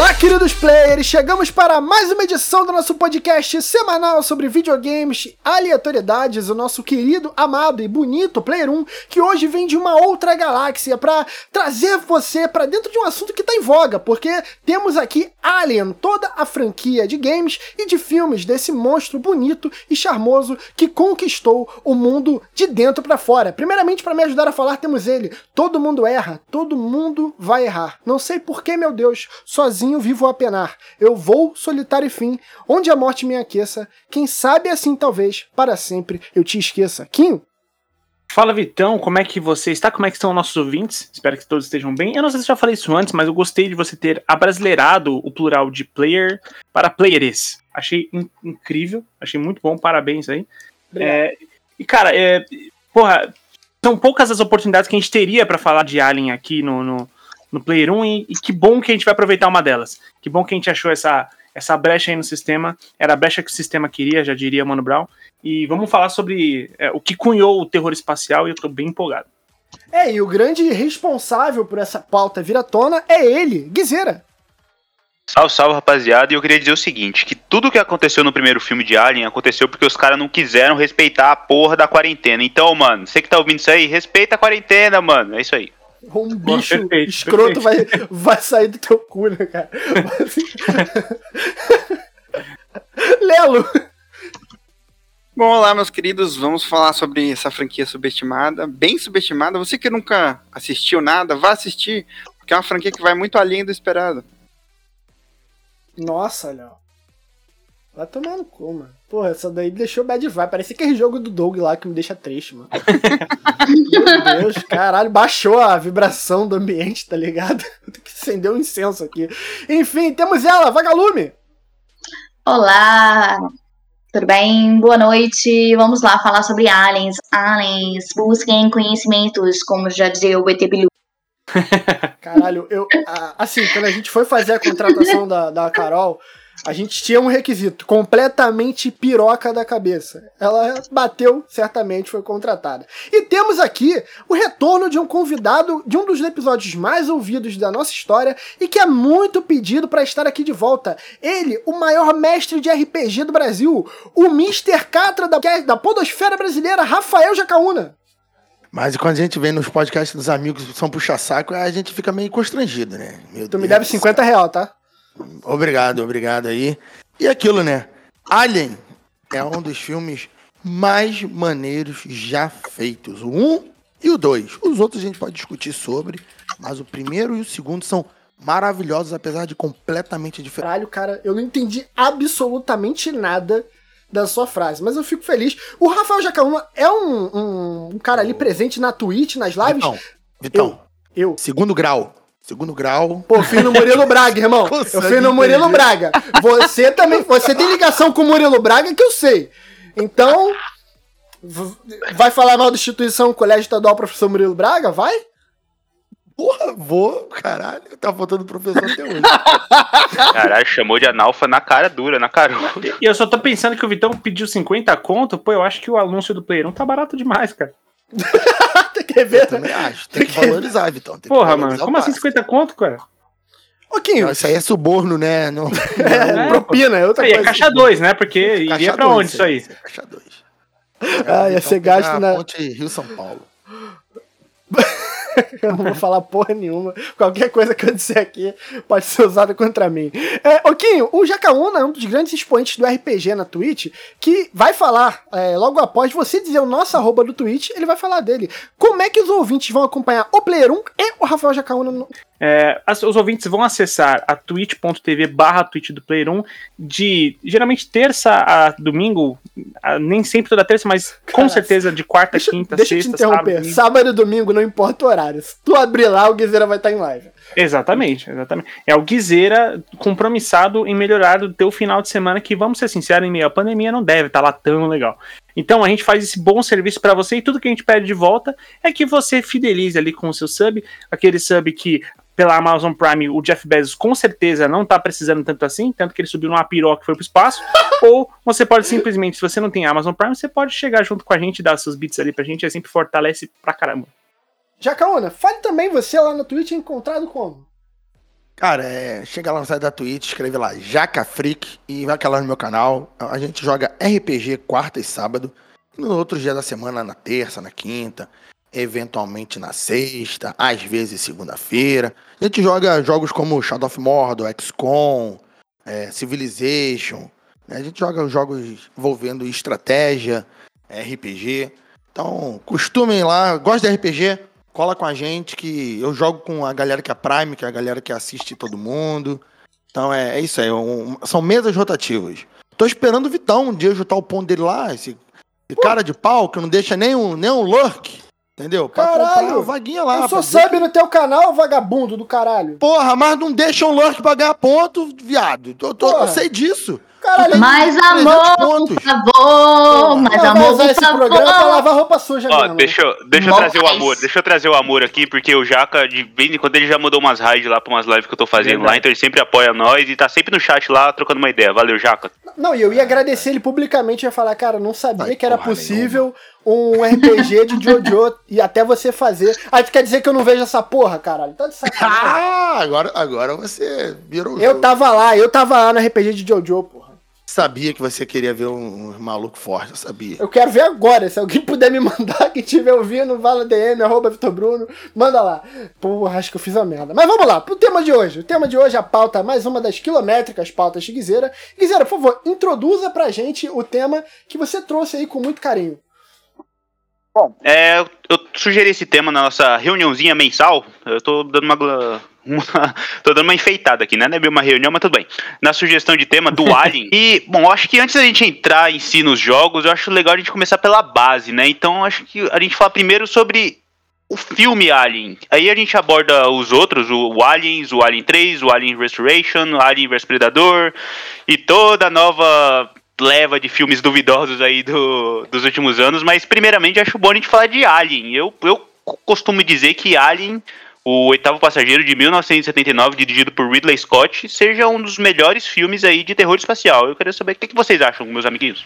Olá, queridos players! Chegamos para mais uma edição do nosso podcast semanal sobre videogames, aleatoriedades, o nosso querido, amado e bonito Player 1, que hoje vem de uma outra galáxia para trazer você para dentro de um assunto que está em voga, porque temos aqui Alien, toda a franquia de games e de filmes desse monstro bonito e charmoso que conquistou o mundo de dentro para fora. Primeiramente, para me ajudar a falar, temos ele. Todo mundo erra, todo mundo vai errar. Não sei por que, meu Deus, sozinho vivo a penar. Eu vou, solitário e fim, onde a morte me aqueça. Quem sabe assim, talvez, para sempre eu te esqueça. Kim? Fala Vitão, como é que você está? Como é que estão nossos ouvintes? Espero que todos estejam bem. Eu não sei se já falei isso antes, mas eu gostei de você ter abrasileirado o plural de player para playeres. Achei in incrível, achei muito bom, parabéns aí. É, e cara, é, porra, são poucas as oportunidades que a gente teria para falar de Alien aqui no, no, no Player 1 e, e, que bom que a gente vai aproveitar uma delas. Que bom que a gente achou essa, essa brecha aí no sistema. Era a brecha que o sistema queria, já diria Mano Brown. E vamos falar sobre é, o que cunhou o terror espacial e eu tô bem empolgado. É, e o grande responsável por essa pauta vir à tona é ele, Guizeira. Salve, salve, rapaziada. E eu queria dizer o seguinte: que tudo que aconteceu no primeiro filme de Alien aconteceu porque os caras não quiseram respeitar a porra da quarentena. Então, mano, você que tá ouvindo isso aí, respeita a quarentena, mano. É isso aí. Um bicho perfeito, escroto perfeito. Vai, vai sair do teu cu, né, cara? Lelo! Bom, olá, meus queridos. Vamos falar sobre essa franquia subestimada, bem subestimada. Você que nunca assistiu nada, vá assistir, porque é uma franquia que vai muito além do esperado. Nossa, Léo. Vai tomar no cu, mano. Porra, essa daí deixou bad vibe. Parece aquele jogo do Doug lá que me deixa triste, mano. Meu Deus, caralho, baixou a vibração do ambiente, tá ligado? Tem que acender um incenso aqui. Enfim, temos ela, Vagalume. Olá, tudo bem? Boa noite. Vamos lá falar sobre aliens. Aliens, busquem conhecimentos, como já dizia o BT Bilu. Caralho, eu. Assim, quando a gente foi fazer a contratação da, da Carol, a gente tinha um requisito completamente piroca da cabeça. Ela bateu, certamente foi contratada. E temos aqui o retorno de um convidado de um dos episódios mais ouvidos da nossa história e que é muito pedido para estar aqui de volta. Ele, o maior mestre de RPG do Brasil, o Mr. Catra da, da Podosfera Brasileira, Rafael Jacaúna. Mas quando a gente vem nos podcasts dos amigos que são puxa-saco, a gente fica meio constrangido, né? Meu tu Deus me deve 50 real, tá? Obrigado, obrigado aí. E aquilo, né? Alien é um dos filmes mais maneiros já feitos. O 1 um e o 2. Os outros a gente pode discutir sobre, mas o primeiro e o segundo são maravilhosos, apesar de completamente diferentes. Caralho, cara, eu não entendi absolutamente nada da sua frase, mas eu fico feliz. O Rafael Jacaúna é um, um, um, cara ali presente na Twitch, nas lives. Vitão, Vitão eu, eu. Segundo grau. Segundo grau. Pô, fui no Murilo Braga, irmão. eu fui no Murilo Braga. Você também. Você tem ligação com o Murilo Braga que eu sei. Então. Vai falar mal da instituição Colégio Estadual Professor Murilo Braga? Vai? Porra, vou, caralho, tá faltando professor até hoje. Caralho, chamou de analfa na cara dura, na cara. E eu só tô pensando que o Vitão pediu 50 conto, pô, eu acho que o anúncio do Player 1 tá barato demais, cara. tem que ver. Eu também acho. Tem, tem que, valorizar, Vitão. Tem Porra, mano, como assim 50 conto, cara? Pouquinho. Não, isso aí é suborno, né? Não, é, é, propina, é outra aí, coisa. É caixa 2, né? Porque iria pra onde isso aí? É caixa 2. Ah, ia ser gasto na. Ponte Rio-São Paulo. eu não vou falar porra nenhuma. Qualquer coisa que eu disser aqui pode ser usada contra mim. É, Oquinho, o Jacaúna é um dos grandes expoentes do RPG na Twitch, que vai falar, é, logo após você dizer o nosso arroba do Twitch, ele vai falar dele. Como é que os ouvintes vão acompanhar o Player 1 e o Rafael Jacaúna no, é, as, os ouvintes vão acessar a twitch.tv barra Twitch do Player 1 de geralmente terça a domingo, a, nem sempre toda terça, mas com certeza de quarta, deixa, quinta, deixa sexta, eu te interromper. Sábado, sábado e domingo não importa o horário. Se tu abrir lá, o Guizeira vai estar em live. Exatamente, exatamente. É o Guizeira compromissado em melhorar o teu final de semana, que vamos ser sinceros, em meio à pandemia não deve estar lá tão legal. Então a gente faz esse bom serviço para você e tudo que a gente pede de volta é que você fidelize ali com o seu sub, aquele sub que pela Amazon Prime, o Jeff Bezos com certeza não tá precisando tanto assim, tanto que ele subiu numa piroca e foi pro espaço. ou você pode simplesmente, se você não tem Amazon Prime, você pode chegar junto com a gente, dar seus bits ali pra gente, e sempre fortalece pra caramba. Jacaona, fale também você lá no Twitch encontrado como? Cara, é, chega lá no site da Twitch, escreve lá Jaca Freak e vai lá no meu canal. A gente joga RPG quarta e sábado. No outro dia da semana, na terça, na quinta, eventualmente na sexta, às vezes segunda-feira. A gente joga jogos como Shadow of Mordor, XCOM, é, Civilization. né? A gente joga jogos envolvendo estratégia, RPG. Então, costumem lá, gosta de RPG? Cola com a gente que eu jogo com a galera que é Prime, que é a galera que assiste todo mundo. Então é, é isso aí, um- são mesas rotativas. Tô esperando o Vitão um dia juntar o ponto dele lá, esse, esse cara de pau que não deixa nem um, nem um lurk, entendeu? Pra Caralho! vaguinha lá. Eu dizer sub no teu canal, vagabundo do caralho. Porra, mas não deixa um lurk pra ganhar ponto, viado. Eu, tô- eu sei disso. Caralho, Mais 300 amor, pontos. por favor. Mais amor, por esse programa pra favor. lavar roupa suja Ó, mesmo. deixa, eu- deixa eu Nossa. trazer o amor, deixa eu trazer o amor aqui, porque o Jaca, de vez em quando, ele já mandou umas raids lá pra umas lives que eu tô fazendo Verdade. lá, então ele sempre apoia nós e tá sempre no chat lá trocando uma ideia. Valeu, Jaca. Não, e eu ia agradecer ele publicamente, ia falar, cara, não sabia Ai, que era possível um RPG de Jojo e até você fazer. Aí tu quer dizer que eu não vejo essa porra, caralho? Tá de sacanagem. Ah, agora, agora você virou eu jogo. tava lá, eu tava lá no RPG de Jojo, porra. Sabia que você queria ver um, um maluco forte, eu sabia. Eu quero ver agora. Se alguém puder me mandar, que estiver ouvindo, vala DM, arroba Vitor Bruno, manda lá. Porra, acho que eu fiz a merda. Mas vamos lá, pro tema de hoje. O tema de hoje é a pauta, mais uma das quilométricas pautas de Guizeira. Guizeira, por favor, introduza pra gente o tema que você trouxe aí com muito carinho. É, eu, sugeri esse tema na nossa reuniãozinha mensal. Eu tô dando uma, tô dando uma enfeitada aqui, né? Não é bem uma reunião, mas tudo bem. Na sugestão de tema do Alien. E, bom, acho que antes da gente entrar em si nos jogos, eu acho legal a gente começar pela base, né? Então, acho que a gente fala primeiro sobre o filme Alien. Aí a gente aborda os outros, o, o Aliens, o Alien 3, o Alien Restoration, o Alien vs Predador e toda a nova leva de filmes duvidosos aí do- dos últimos anos, mas primeiramente acho bom a gente falar de Alien. Eu, eu costumo dizer que Alien, o oitavo passageiro de 1979, dirigido por Ridley Scott, seja um dos melhores filmes aí de terror espacial. Eu queria saber o que, que vocês acham, meus amiguinhos.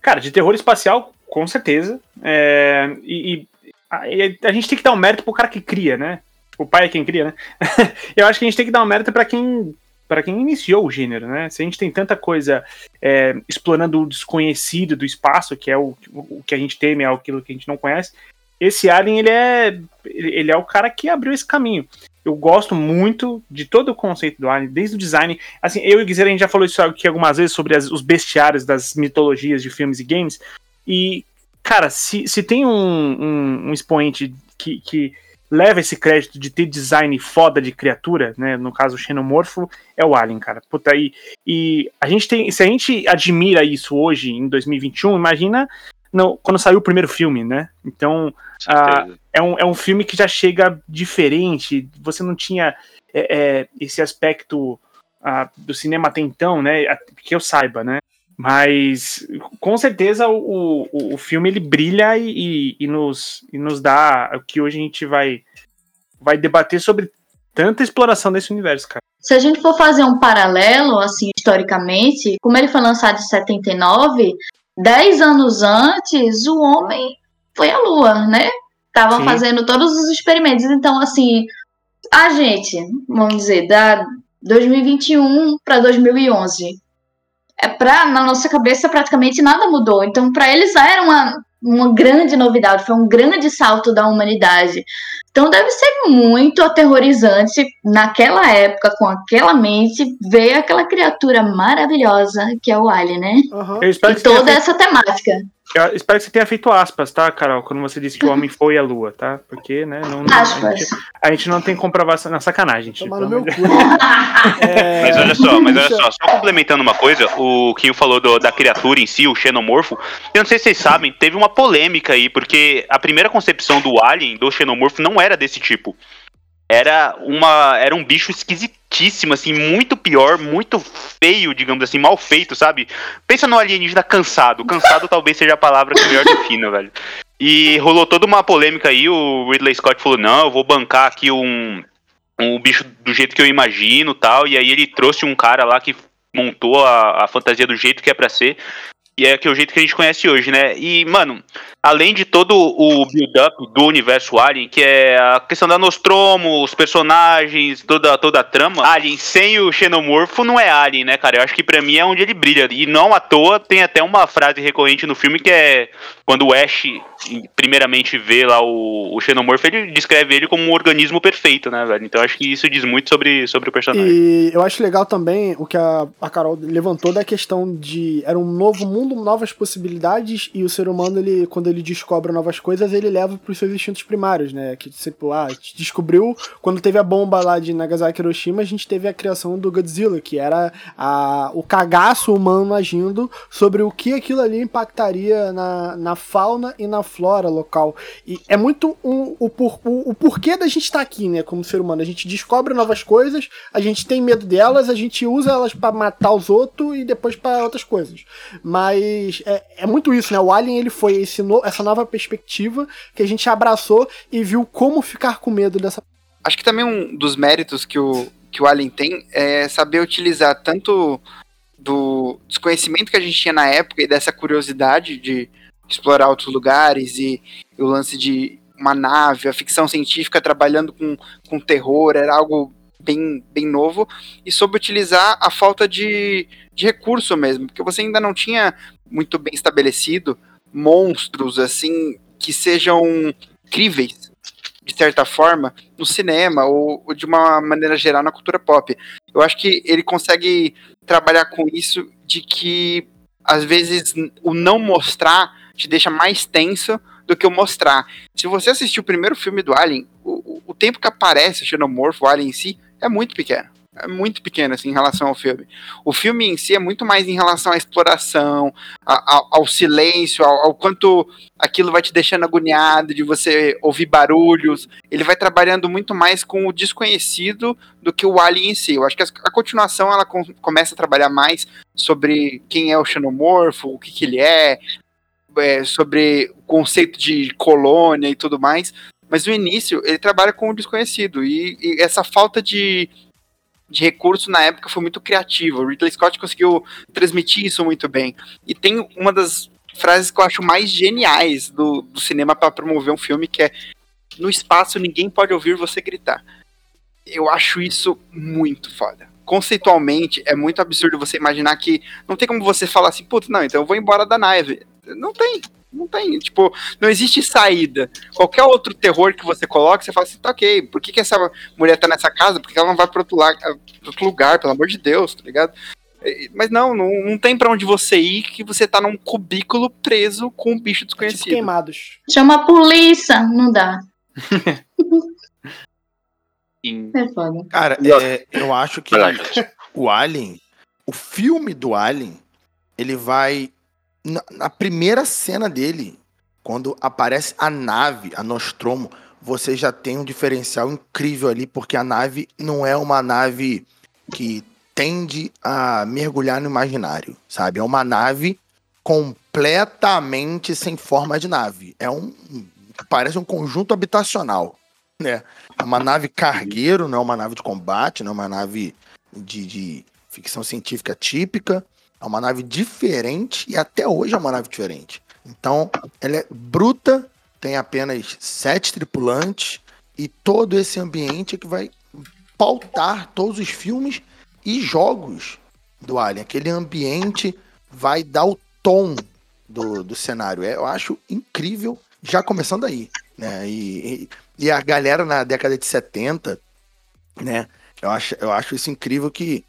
Cara, de terror espacial, com certeza. É, e, e a, a gente tem que dar um mérito pro cara que cria, né? O pai é quem cria, né? Eu acho que a gente tem que dar um mérito pra quem para quem iniciou o gênero, né? Se a gente tem tanta coisa é, explorando o desconhecido do espaço, que é o, o que a gente teme, é aquilo que a gente não conhece, esse Alien, ele é, ele é o cara que abriu esse caminho. Eu gosto muito de todo o conceito do Alien, desde o design. Assim, eu e o Guizera, a gente já falou isso aqui algumas vezes sobre as- os bestiários das mitologias de filmes e games. E, cara, se, se tem um, um, um expoente que, que leva esse crédito de ter design foda de criatura, né? No caso, o xenomorfo, é o Alien, cara. Puta, e, e a gente tem. Se a gente admira isso hoje, em 2021, imagina no, quando saiu o primeiro filme, né? Então, Ah, é um, é um filme que já chega diferente. Você não tinha é, é, esse aspecto ah, do cinema até então, né? Que eu saiba, né? Mas com certeza o, o, o filme ele brilha e, e, e nos, e nos dá o que hoje a gente vai, vai debater sobre tanta exploração desse universo, cara. Se a gente for fazer um paralelo, assim, historicamente, como ele foi lançado em 79, 10 anos antes, o homem foi à Lua, né? Tava Sim. fazendo todos os experimentos. Então, assim, a gente, vamos dizer, da 2021 para 2011, é pra, na nossa cabeça praticamente nada mudou. Então, para eles era uma, uma grande novidade, foi um grande salto da humanidade. Então deve ser muito aterrorizante naquela época, com aquela mente, ver aquela criatura maravilhosa que é o Alien, né? Espero, E que você tenha toda feito, essa temática. Eu espero que você tenha feito aspas, tá, Carol? Quando você disse que o homem foi à lua, tá? Porque, né? Não, não- a, gente, a gente não tem comprovação na sacanagem, tipo. É, Mas olha só, mas olha só, só complementando uma coisa, o Kinho falou do- da criatura em si, o xenomorfo. Eu não sei se vocês sabem, teve uma polêmica aí, porque a primeira concepção do alien, do xenomorfo, não era desse tipo. Era uma. Era um bicho esquisitíssimo, assim, muito pior, muito feio, digamos assim, mal feito, sabe? Pensa no alienígena cansado. Cansado talvez seja a palavra que melhor defina, velho. E rolou toda uma polêmica aí, o Ridley Scott falou, não, eu vou bancar aqui um, um bicho do jeito que eu imagino tal. E aí ele trouxe um cara lá que montou a, a fantasia do jeito que é pra ser. E é que é o jeito que a gente conhece hoje, né? E, mano, além de todo o build-up do universo Alien, que é a questão da Nostromo, os personagens, toda, toda a trama, Alien sem o xenomorfo não é Alien, né, cara? Eu acho que pra mim é onde ele brilha. E não à toa tem até uma frase recorrente no filme que é quando o Ash primeiramente vê lá o, o xenomorfo, ele descreve ele como um organismo perfeito, né, velho? Então acho que isso diz muito sobre, sobre o personagem. E eu acho legal também o que a, a Carol levantou da questão de era um novo mundo, novas possibilidades, e o ser humano, ele, quando ele descobre novas coisas, ele leva para os seus instintos primários, né? Que tipo, ah, descobriu quando teve a bomba lá de Nagasaki Hiroshima, a gente teve a criação do Godzilla, que era a, o cagaço humano agindo sobre o que aquilo ali impactaria na, na fauna e na flora local. E é muito um, o, por, o, o porquê da gente estar tá aqui, né, como ser humano. A gente descobre novas coisas, a gente tem medo delas, a gente usa elas para matar os outros e depois para outras coisas. Mas é, é muito isso, né? O Alien ele foi esse no, essa nova perspectiva que a gente abraçou e viu como ficar com medo dessa. Acho que também um dos méritos que o, que o Alien tem é saber utilizar tanto do desconhecimento que a gente tinha na época e dessa curiosidade de explorar outros lugares e, e o lance de uma nave, a ficção científica trabalhando com, com terror, era algo bem, bem novo, e soube utilizar a falta de, de recurso mesmo, porque você ainda não tinha muito bem estabelecido monstros assim que sejam críveis de certa forma no cinema ou, ou, de uma maneira geral na cultura pop. Eu acho que ele consegue trabalhar com isso de que às vezes o não mostrar te deixa mais tenso do que o mostrar. Se você assistir o primeiro filme do Alien, o, o tempo que aparece o xenomorfo, o Alien em si, é muito pequeno. É muito pequeno assim, em relação ao filme. O filme em si é muito mais em relação à exploração, ao, ao silêncio, ao, ao, quanto aquilo vai te deixando agoniado de você ouvir barulhos. Ele vai trabalhando muito mais com o desconhecido do que o Alien em si. Eu acho que a, a continuação ela com, começa a trabalhar mais sobre quem é o xenomorfo, o que, que ele é, é, sobre o conceito de colônia e tudo mais. Mas no início ele trabalha com o desconhecido. E, e essa falta de, de recurso na época foi muito criativa. O Ridley Scott conseguiu transmitir isso muito bem. E tem uma das frases que eu acho mais geniais do, do cinema para promover um filme que é no espaço ninguém pode ouvir você gritar. Eu acho isso muito foda. Conceitualmente, é muito absurdo você imaginar que não tem como você falar assim, puta, não, então eu vou embora da nave. Não tem. Não tem, tipo, não existe saída. Qualquer outro terror que você coloque, você fala assim, tá ok, por que, que essa mulher tá nessa casa? Porque ela não vai para outro, outro lugar, pelo amor de Deus, tá ligado? Mas não, não, não tem para onde você ir que você tá num cubículo preso com um bicho desconhecido. Tipo queimados. Chama a polícia, não dá. é foda. Cara, é, eu acho que o Alien, o filme do Alien, ele vai na, primeira cena dele, quando aparece a nave, a Nostromo, você já tem um diferencial incrível ali, porque a nave não é uma nave que tende a mergulhar no imaginário, sabe? É uma nave completamente sem forma de nave. É um parece um conjunto habitacional, né? É uma nave cargueiro, não é uma nave de combate, não é uma nave de, de ficção científica típica. É uma nave diferente e até hoje é uma nave diferente. Então, ela é bruta, tem apenas sete tripulantes e todo esse ambiente é que vai pautar todos os filmes e jogos do Alien. Aquele ambiente vai dar o tom do, do cenário. É, eu acho incrível, já começando aí. Né? E, e, e, a galera na década de 70, né? Eu acho, eu acho isso incrível que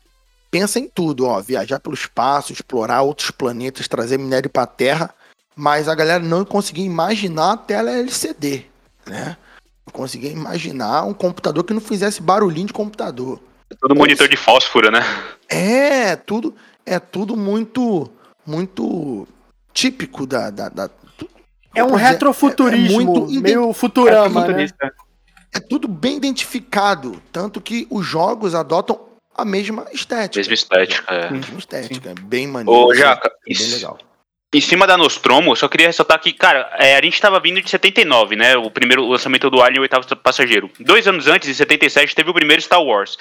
pensa em tudo, ó, viajar pelo espaço, explorar outros planetas, trazer minério para a Terra, mas a galera não conseguia imaginar a tela LCD, né? Não conseguia imaginar um computador que não fizesse barulhinho de computador. É tudo monitor de fósforo, né? É, tudo é tudo muito muito típico da, da, da é um retrofuturismo, é, é muito meio futurama, é, né? É tudo bem identificado, tanto que os jogos adotam a mesma estética. Mesma estética, é. Mesma estética, Sim. é bem maneiro. Ô, Jaca, é bem legal. Em cima da Nostromo, eu só queria ressaltar que, cara, é, a gente tava vindo de 79, né? O primeiro lançamento do Alien, o oitavo passageiro. Dois anos antes, em 77, teve o primeiro Star Wars.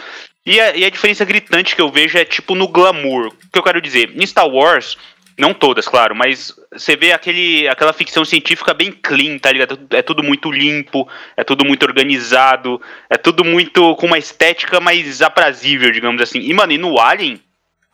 E a, e a diferença gritante que eu vejo é, tipo, no glamour. O que eu quero dizer? Em Star Wars, Não todas, claro, mas você vê aquele, aquela ficção científica bem clean, tá ligado? É tudo muito limpo, é tudo muito organizado, é tudo muito com uma estética mais aprazível, digamos assim. E, mano, e no Alien,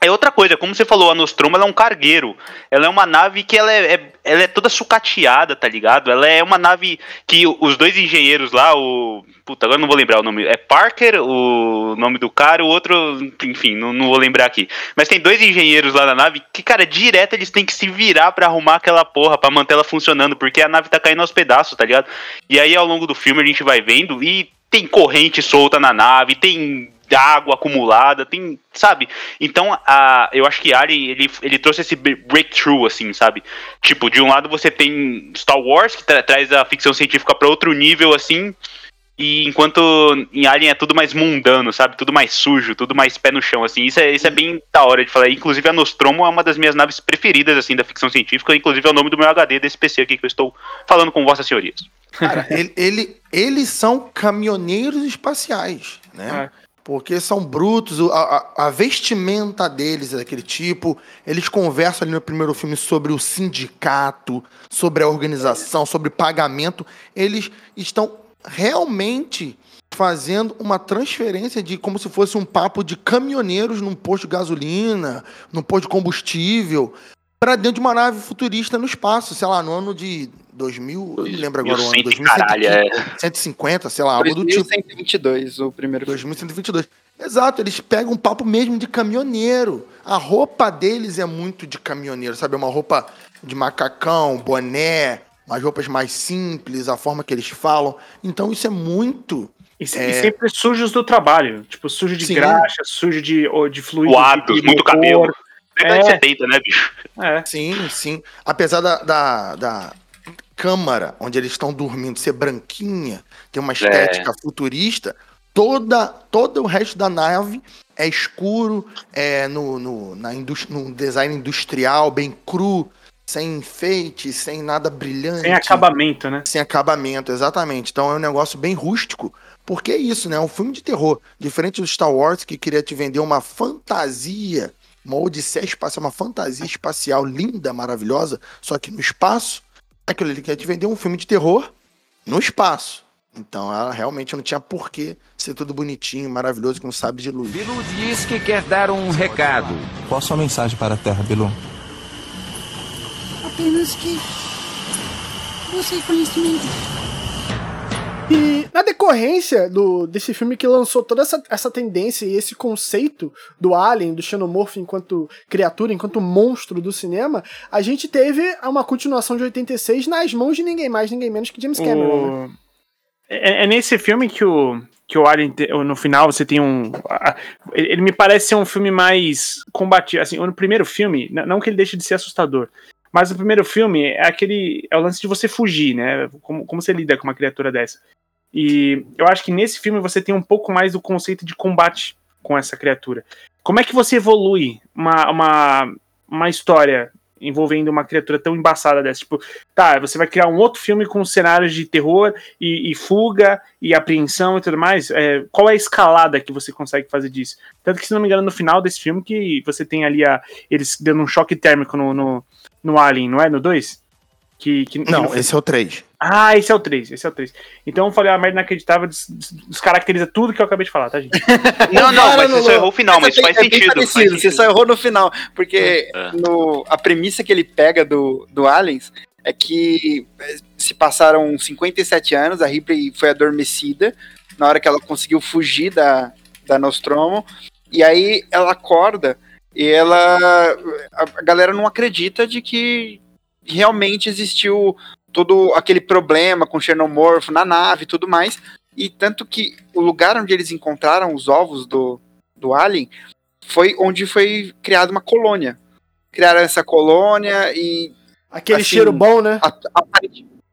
é outra coisa, como você falou, a Nostromo ela é um cargueiro. Ela é uma nave que ela é, é, ela é toda sucateada, tá ligado? Ela é uma nave que os dois engenheiros lá, o. Puta, agora não vou lembrar o nome. É Parker, o nome do cara, o outro, enfim, não, não vou lembrar aqui. Mas tem dois engenheiros lá na nave que, cara, direto eles têm que se virar para arrumar aquela porra, para manter ela funcionando, porque a nave tá caindo aos pedaços, tá ligado? E aí ao longo do filme a gente vai vendo e tem corrente solta na nave, tem água acumulada, tem, sabe? Então, a, eu acho que Alien, ele, ele trouxe esse breakthrough, assim, sabe? Tipo, de um lado você tem Star Wars, que tra traz a ficção científica para outro nível, assim, e enquanto em Alien é tudo mais mundano, sabe? Tudo mais sujo, tudo mais pé no chão, assim. Isso é, isso é bem da hora de falar. Inclusive, a Nostromo é uma das minhas naves preferidas, assim, da ficção científica. Inclusive, é o nome do meu HD desse PC aqui que eu estou falando com vossas senhorias. Cara, ele, ele, eles são caminhoneiros espaciais, né? É. Porque são brutos, a, a, a, vestimenta deles é daquele tipo. Eles conversam ali no primeiro filme sobre o sindicato, sobre a organização, sobre pagamento. Eles estão realmente fazendo uma transferência de como se fosse um papo de caminhoneiros num posto de gasolina, num posto de combustível, para dentro de uma nave futurista no espaço, sei lá, no ano de 2000, eu não lembro agora o ano, 2150, sei lá, algo do tipo. 2122, o primeiro 2122. Exato, eles pegam um papo mesmo de caminhoneiro. A roupa deles é muito de caminhoneiro, sabe? É uma roupa de macacão, boné, umas roupas mais simples, a forma que eles falam. Então isso é muito. E, é... e sempre sujos do trabalho. Tipo, sujo de Sim. graxa, sujo de, de fluido. Suados, muito cabelo. É. de 70, né, bicho? É. Sim, sim. Apesar da, da, da câmara onde eles estão dormindo ser branquinha, tem uma estética é. futurista, toda, todo o resto da nave é escuro, é no, no, na no design industrial, bem cru, sem enfeite, sem nada brilhante. Sem acabamento, né? Sem acabamento, exatamente. Então é um negócio bem rústico, porque é isso, né? É um filme de terror. Diferente do Star Wars, que queria te vender uma fantasia, uma odisseia espacial, uma fantasia espacial linda, maravilhosa, só que no espaço, aquilo ele quer te vender um filme de terror no espaço. Então ela realmente não tinha porquê ser tudo bonitinho, maravilhoso, com sabe de luz. Bilu diz que quer dar um recado. Qual a sua mensagem para a Terra, Bilu? Apenas que você conhecimento. E na decorrência do, desse filme que lançou toda essa, essa tendência e esse conceito do Alien, do Xenomorph enquanto criatura, enquanto monstro do cinema, a gente teve uma continuação de 86 nas mãos de ninguém mais, ninguém menos que James Cameron. O... Né? É, é, nesse filme que o, que o Alien, no final, você tem um. Ele me parece ser um filme mais combativo. Assim, no primeiro filme, não que ele deixe de ser assustador, mas o primeiro filme é aquele. É o lance de você fugir, né? Como, como você lida com uma criatura dessa. E eu acho que nesse filme você tem um pouco mais do conceito de combate com essa criatura. Como é que você evolui uma, uma, uma história envolvendo uma criatura tão embaçada dessa. Tipo, tá, você vai criar um outro filme com cenários de terror e, e fuga e apreensão e tudo mais. É, qual é a escalada que você consegue fazer disso? Tanto que, se não me engano, no final desse filme que você tem ali a, eles dando um choque térmico no, no, no Alien, não é? No 2? Que, que, não, que esse é o 3. Ah, esse é o 3, esse é o 3. Então eu falei uma merda inacreditável, descaracteriza tudo que eu acabei de falar, tá, gente? não, não, mas você só errou o final, mas, faz, é sentido, faz sentido. Você só errou no final, porque é. no, a premissa que ele pega do, do Aliens é que é, se passaram 57 anos, a Ripley foi adormecida na hora que ela conseguiu fugir da, da Nostromo, e aí ela acorda e ela. A galera não acredita de que realmente existiu todo aquele problema com o xenomorfo na nave e tudo mais. E tanto que o lugar onde eles encontraram os ovos do, do Alien foi onde foi criada uma colônia. Criaram essa colônia e. Aquele assim, cheiro bom, né?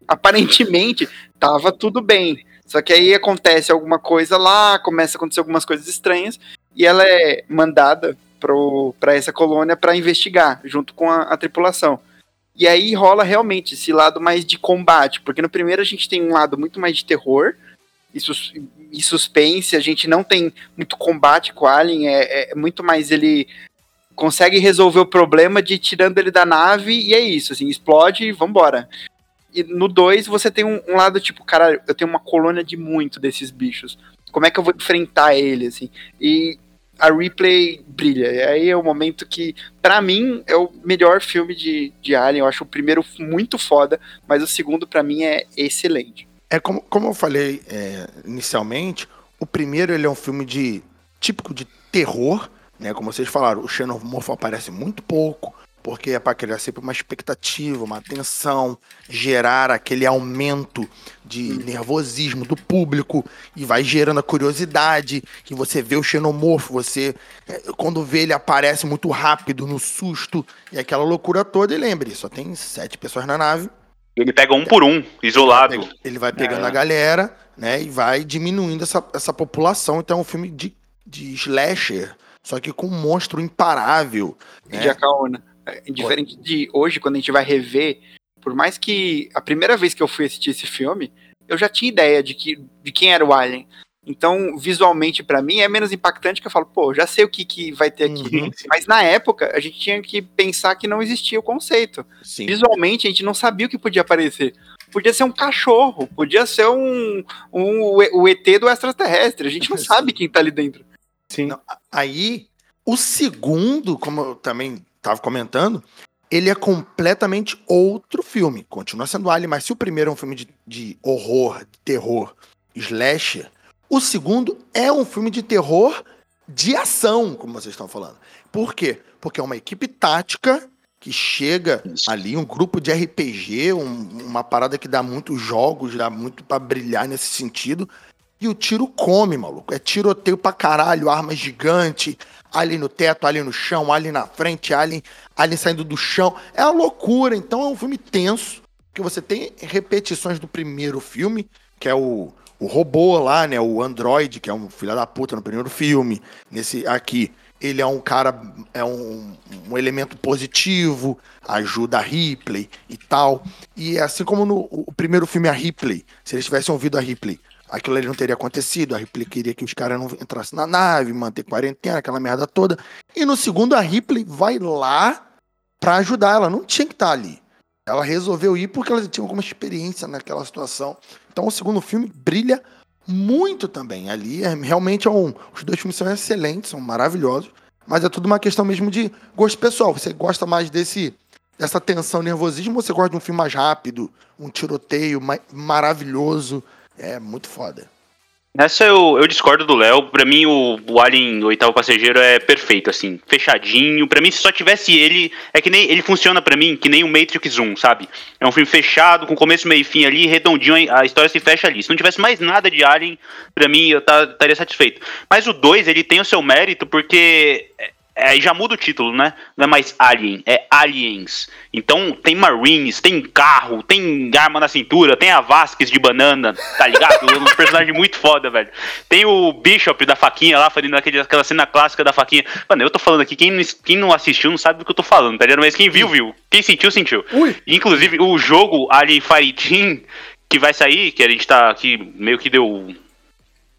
Aparentemente, tava tudo bem. Só que aí acontece alguma coisa lá, começa a acontecer algumas coisas estranhas, e ela é mandada para essa colônia para investigar, junto com a, a tripulação. E aí rola realmente esse lado mais de combate, porque no primeiro a gente tem um lado muito mais de terror e, sus e suspense, a gente não tem muito combate com o Alien, é, é muito mais ele consegue resolver o problema de tirando ele da nave e é isso, assim, explode e vambora. E no 2 você tem um, um lado tipo, cara, eu tenho uma colônia de muito desses bichos. Como é que eu vou enfrentar ele, assim? E a Ripley brilha. E aí é o momento que, pra mim, é o melhor filme de, de Alien. Eu acho o primeiro muito foda, mas o segundo, pra mim, é excelente. É como, como eu falei é, inicialmente, o primeiro ele é um filme de típico de terror, né? Como vocês falaram, o xenomorfo aparece muito pouco, porque é para criar sempre uma expectativa, uma atenção, gerar aquele aumento de nervosismo do público e vai gerando a curiosidade. E você vê o xenomorfo, você é, quando vê ele aparece muito rápido no susto e aquela loucura toda. E lembre, só tem sete pessoas na nave. Ele pega um por um, isolado. Ele vai pegando É. a galera, né? E vai diminuindo essa, essa população. Então é um filme de, de slasher, só que com um monstro imparável. de Né? Acaona. É, Diferente de hoje, quando a gente vai rever, por mais que a primeira vez que eu fui assistir esse filme, eu já tinha ideia de, que, de quem era o Alien. Então, visualmente, pra mim, é menos impactante que eu falo, pô, já sei o que, que vai ter aqui. Uhum, Mas na época, a gente tinha que pensar que não existia o conceito. sim. Visualmente, a gente não sabia o que podia aparecer. Podia ser um cachorro, podia ser um, um o ET do extraterrestre. A gente não sabe quem tá ali dentro. Sim. Não, Aí, o segundo, como eu também estava comentando, ele é completamente outro filme. Continua sendo Alien, mas se o primeiro é um filme de, de horror, de terror, slasher, o segundo é um filme de terror de ação, como vocês estão falando. Por quê? Porque é uma equipe tática que chega ali, um grupo de RPG, um- uma parada que dá muitos jogos, dá muito pra brilhar nesse sentido. E o tiro come, maluco. É tiroteio pra caralho, arma gigante, alien no teto, alien no chão, alien na frente, alien, alien saindo do chão. É uma loucura. Então é um filme tenso, que você tem repetições do primeiro filme, que é o, o robô lá, né? O android, que é um filho da puta no primeiro filme. Nesse aqui, ele é um cara, é um, um elemento positivo, ajuda a Ripley e tal. E assim como no o primeiro filme, a Ripley, se eles tivessem ouvido a Ripley, aquilo ali não teria acontecido. A Ripley queria que os caras não entrassem na nave, manter quarentena, aquela merda toda. E no segundo, a Ripley vai lá pra ajudar. Ela não tinha que estar ali. Ela resolveu ir porque ela tinha alguma experiência naquela situação. Então o segundo filme brilha muito também. Ali é, realmente é um. Os dois filmes são excelentes, são maravilhosos. Mas é tudo uma questão mesmo de gosto pessoal. Você gosta mais desse dessa tensão, nervosismo, ou você gosta de um filme mais rápido, um tiroteio ma- maravilhoso. É muito foda. Nessa eu, eu discordo do Léo. Pra mim, o, o Alien Oitavo Passageiro é perfeito, assim, fechadinho. Pra mim, se só tivesse ele, é que nem ele funciona pra mim que nem o Matrix 1, sabe? É um filme fechado, com começo, meio e fim ali, redondinho, a história se fecha ali. Se não tivesse mais nada de Alien, pra mim, eu estaria satisfeito. Mas o 2, ele tem o seu mérito porque. É, é, já muda o título, né? Não é mais Alien, é Aliens. Então tem Marines, tem carro, tem arma na cintura, tem a Vasquez de banana, tá ligado? um personagem muito foda, velho. Tem o Bishop da faquinha lá, fazendo aquele, aquela cena clássica da faquinha. Mano, eu tô falando aqui, quem, não- quem não assistiu não sabe do que eu tô falando, tá ligado? Mas quem viu, viu. Quem sentiu, sentiu. Ui. Inclusive, o jogo Alien Fireteam, que vai sair, que a gente tá aqui, meio que deu,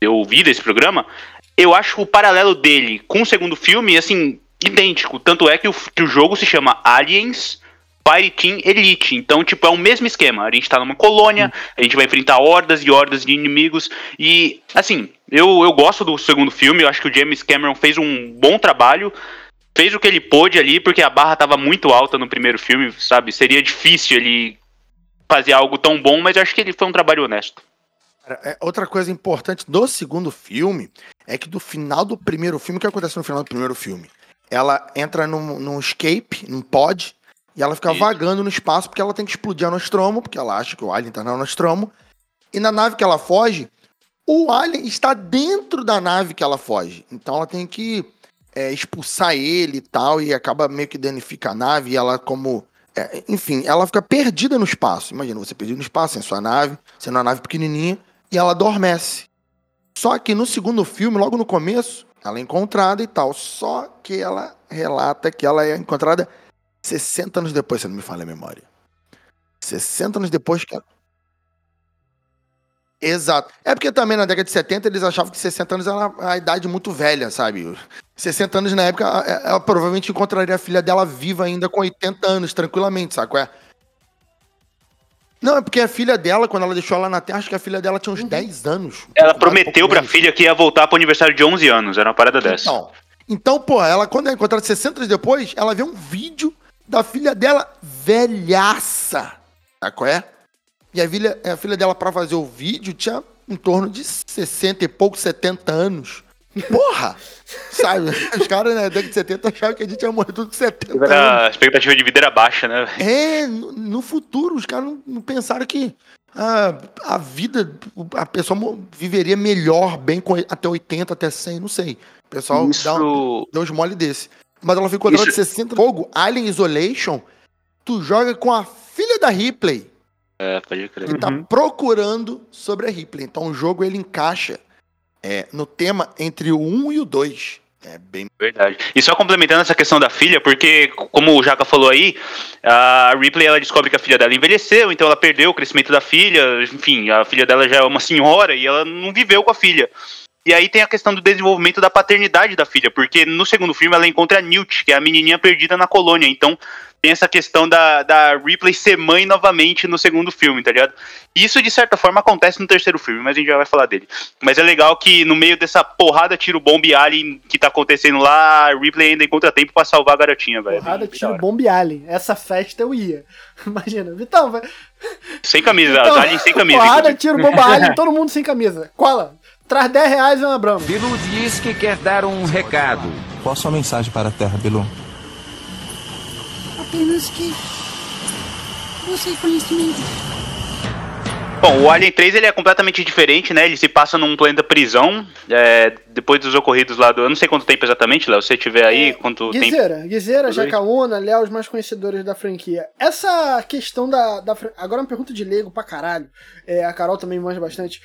deu vida esse programa, eu acho o paralelo dele com o segundo filme, assim, idêntico. Tanto é que o, que o jogo se chama Aliens Fireteam Elite. Então, tipo, é o mesmo esquema. A gente tá numa colônia, a gente vai enfrentar hordas e hordas de inimigos. E, assim, eu, eu gosto do segundo filme, eu acho que o James Cameron fez um bom trabalho. Fez o que ele pôde ali, porque a barra tava muito alta no primeiro filme, sabe? Seria difícil ele fazer algo tão bom, mas eu acho que ele foi um trabalho honesto. É, outra coisa importante do segundo filme é que do final do primeiro filme, o que acontece no final do primeiro filme? Ela entra num, num escape, num pod, e ela fica Isso. vagando no espaço porque ela tem que explodir a Nostromo, porque ela acha que o Alien tá na Nostromo. E na nave que ela foge, o Alien está dentro da nave que ela foge. Então ela tem que é, expulsar ele e tal, e acaba meio que danifica a nave, e ela como... é, enfim, ela fica perdida no espaço. Imagina, você perdido no espaço, em sua nave, sendo uma nave pequenininha, e ela adormece. Só que no segundo filme, logo no começo, ela é encontrada e tal. Só que ela relata que ela é encontrada 60 anos depois, se não me falha a memória. 60 anos depois que ela... Exato. É porque também na década de 70 eles achavam que 60 anos era a idade muito velha, sabe? 60 anos na época, ela, ela provavelmente encontraria a filha dela viva ainda com 80 anos, tranquilamente, sabe? Não, é porque a filha dela, quando ela deixou ela na Terra, acho que a filha dela tinha uns 10 anos. Ela prometeu pra filha que ia voltar pro aniversário de 11 anos. Era uma parada dessa. Então, então, pô, ela, quando é encontrada 60 anos depois, ela vê um vídeo da filha dela velhaça. Sabe qual é? E a filha, a filha dela, pra fazer o vídeo, tinha em torno de 60 e pouco, 70 anos. Porra! Sabe? Os caras na década de 70 achavam que a gente ia morrer tudo com 70 anos. Era- a expectativa de vida era baixa, né? É, no, no futuro, os caras não, não pensaram que a, a vida, a pessoa viveria melhor, bem com até 80, até 100, não sei. O pessoal dá um, Isso. deu uns mole desse. Mas ela ficou atrás de Isso- 60 fogo. Alien Isolation, tu joga com a filha da Ripley, É, pode crer. que tá Uhum. procurando sobre a Ripley. Então o jogo ele encaixa é, no tema entre o 1 e o 2. É bem. Verdade. E só complementando essa questão da filha, porque, como o Jaca falou aí, a Ripley ela descobre que a filha dela envelheceu, então ela perdeu o crescimento da filha. Enfim, a filha dela já é uma senhora e ela não viveu com a filha. E aí tem a questão do desenvolvimento da paternidade da filha, porque no segundo filme ela encontra a Newt, que é a menininha perdida na colônia. Então tem essa questão da, da Ripley ser mãe novamente no segundo filme, tá ligado? Isso, de certa forma, acontece no terceiro filme, mas a gente já vai falar dele. Mas é legal que no meio dessa porrada tiro bomba e alien que tá acontecendo lá, a Ripley ainda encontra tempo pra salvar a garotinha, velho. Porrada, tiro, bomba e alien. Essa festa eu ia. Imagina. Vitão, vai. Sem camisa, Então, as aliens sem camisa. Porrada, inclusive. tiro, bomba, alien, todo mundo sem camisa. Cola. Traz 10 reais e uma brama. Bilu diz que quer dar um recado. Qual a sua mensagem para a Terra, Bilu? Apenas que. Você conhecimento. Bom, o Alien 3 ele é completamente diferente, né? Ele se passa num planeta prisão, é, depois dos ocorridos lá do... Eu não sei quanto tempo exatamente, Léo, se você tiver aí, quanto tempo... Guizeira, Guizeira, Tudo bem? Jacaúna, Léo, os mais conhecedores da franquia. Essa questão da. da Agora é uma pergunta de leigo pra caralho. É, a Carol também manja bastante.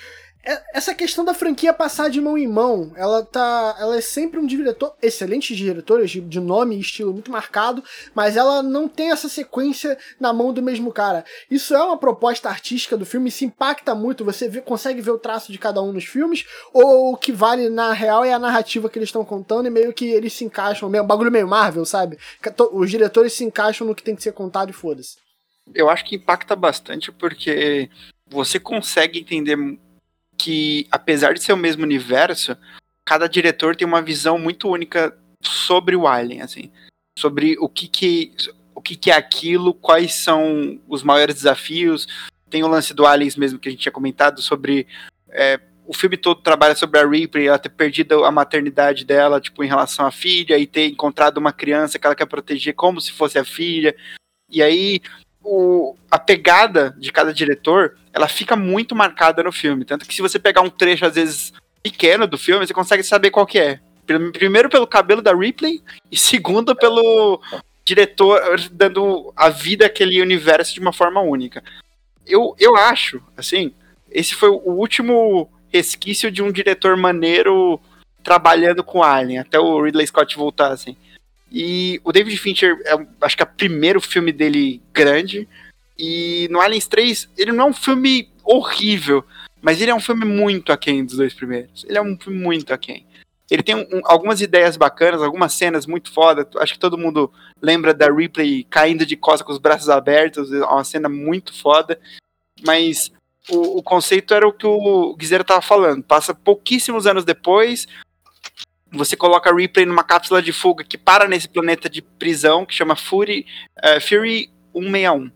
É- Essa questão da franquia passar de mão em mão, ela tá. Ela é sempre um diretor, excelentes diretores, de, de nome e estilo muito marcado, mas ela não tem essa sequência na mão do mesmo cara. Isso é uma proposta artística do filme, se impacta muito, você vê- consegue ver o traço de cada um nos filmes, ou o que vale na real é a narrativa que eles estão contando e meio que eles se encaixam, meio, bagulho meio Marvel, sabe? Os diretores se encaixam no que tem que ser contado e foda-se. Eu acho que impacta bastante porque você consegue entender que, apesar de ser o mesmo universo, cada diretor tem uma visão muito única sobre o Alien, assim. Sobre o que que, o que, que é aquilo, quais são os maiores desafios. Tem o lance do Aliens mesmo que a gente tinha comentado sobre... é, o filme todo trabalha sobre a Ripley, ela ter perdido a maternidade dela, tipo, em relação à filha, e ter encontrado uma criança que ela quer proteger como se fosse a filha. E aí, o, a pegada de cada diretor, ela fica muito marcada no filme. Tanto que se você pegar um trecho, às vezes, pequeno do filme, você consegue saber qual que é. Prim- Primeiro pelo cabelo da Ripley, e segundo pelo diretor dando a vida àquele universo de uma forma única. Eu, eu acho, assim, esse foi o último resquício de um diretor maneiro trabalhando com Alien, até o Ridley Scott voltar, assim. E o David Fincher, é, acho que é o primeiro filme dele grande. E no Aliens 3, ele não é um filme horrível, mas ele é um filme muito aquém dos dois primeiros. Ele é um filme muito aquém. Ele tem um- algumas ideias bacanas, algumas cenas muito foda. Acho que todo mundo lembra da Ripley caindo de costas com os braços abertos. É uma cena muito foda. Mas o, o conceito era o que o Guizera tava falando. Passa pouquíssimos anos depois, você coloca Ripley numa cápsula de fuga que para nesse planeta de prisão que chama Fury, eh, Fury 161.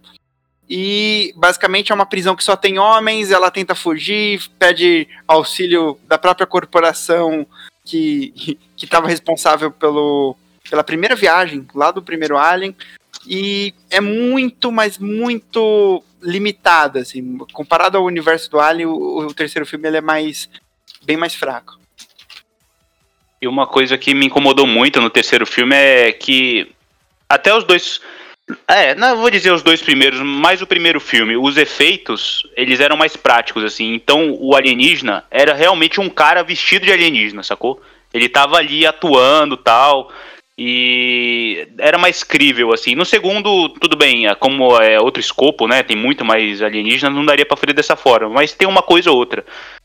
E basicamente é uma prisão que só tem homens, ela tenta fugir, pede auxílio da própria corporação que que estava responsável pelo, pela primeira viagem lá do primeiro Alien. E é muito, mas muito limitada, assim. Comparado ao universo do Alien, o, o terceiro filme ele é mais bem mais fraco. E uma coisa que me incomodou muito no terceiro filme é que até os dois. É, não vou dizer os dois primeiros, mas o primeiro filme, os efeitos, eles eram mais práticos, assim. Então o alienígena era realmente um cara vestido de alienígena, sacou? Ele tava ali atuando tal. E era mais crível, assim. No segundo, tudo bem, é, como é outro escopo, né? Tem muito mais alienígenas, não daria pra fazer dessa forma. Mas tem uma coisa ou outra.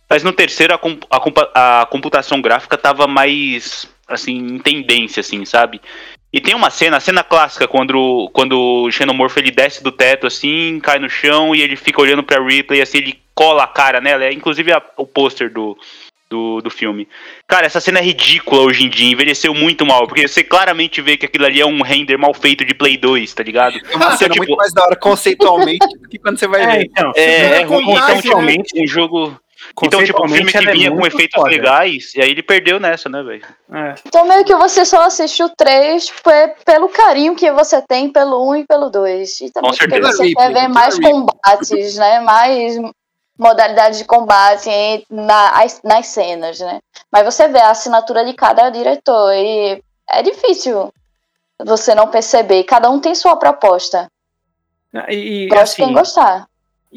Mas no terceiro, a, comp- a, compa- a computação gráfica tava mais, assim, em tendência, assim, sabe? E tem uma cena, a cena clássica, quando, quando o Xenomorph ele desce do teto, assim, cai no chão e ele fica olhando pra Ripley, assim, ele cola a cara nela. É inclusive a- o pôster do, do, do filme. Cara, essa cena é ridícula hoje em dia, envelheceu muito mal, porque você claramente vê que aquilo ali é um render mal feito de Play 2, tá ligado? É uma cena tipo- muito mais da hora conceitualmente do que quando você vai É, ver. então. É, é Não ruim, então, realmente, um jogo. Então, tipo, um filme que é vinha com muito efeitos foda. legais, e aí ele perdeu nessa, né, velho? É. Então meio que você só assiste o 3 pe- pelo carinho que você tem pelo 1 e pelo 2. E também Com porque certeza. você quer ver mais combates, né? Mais modalidades de combate na- nas cenas, né? Mas você vê a assinatura de cada diretor e é difícil você não perceber. Cada um tem sua proposta. E, e, Gosto assim, quem gostar.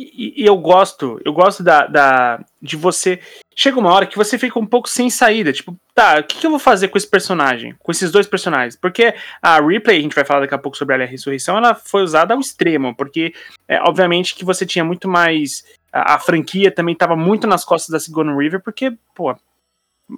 E, e eu gosto, eu gosto da, da de você. Chega uma hora que você fica um pouco sem saída. Tipo, tá, o que, que eu vou fazer com esse personagem? Com esses dois personagens? Porque a Ripley, a gente vai falar daqui a pouco sobre ela e a ressurreição, ela foi usada ao extremo. Porque, é, obviamente, que você tinha muito mais. A, a franquia também estava muito nas costas da Sigourney Weaver, porque, pô,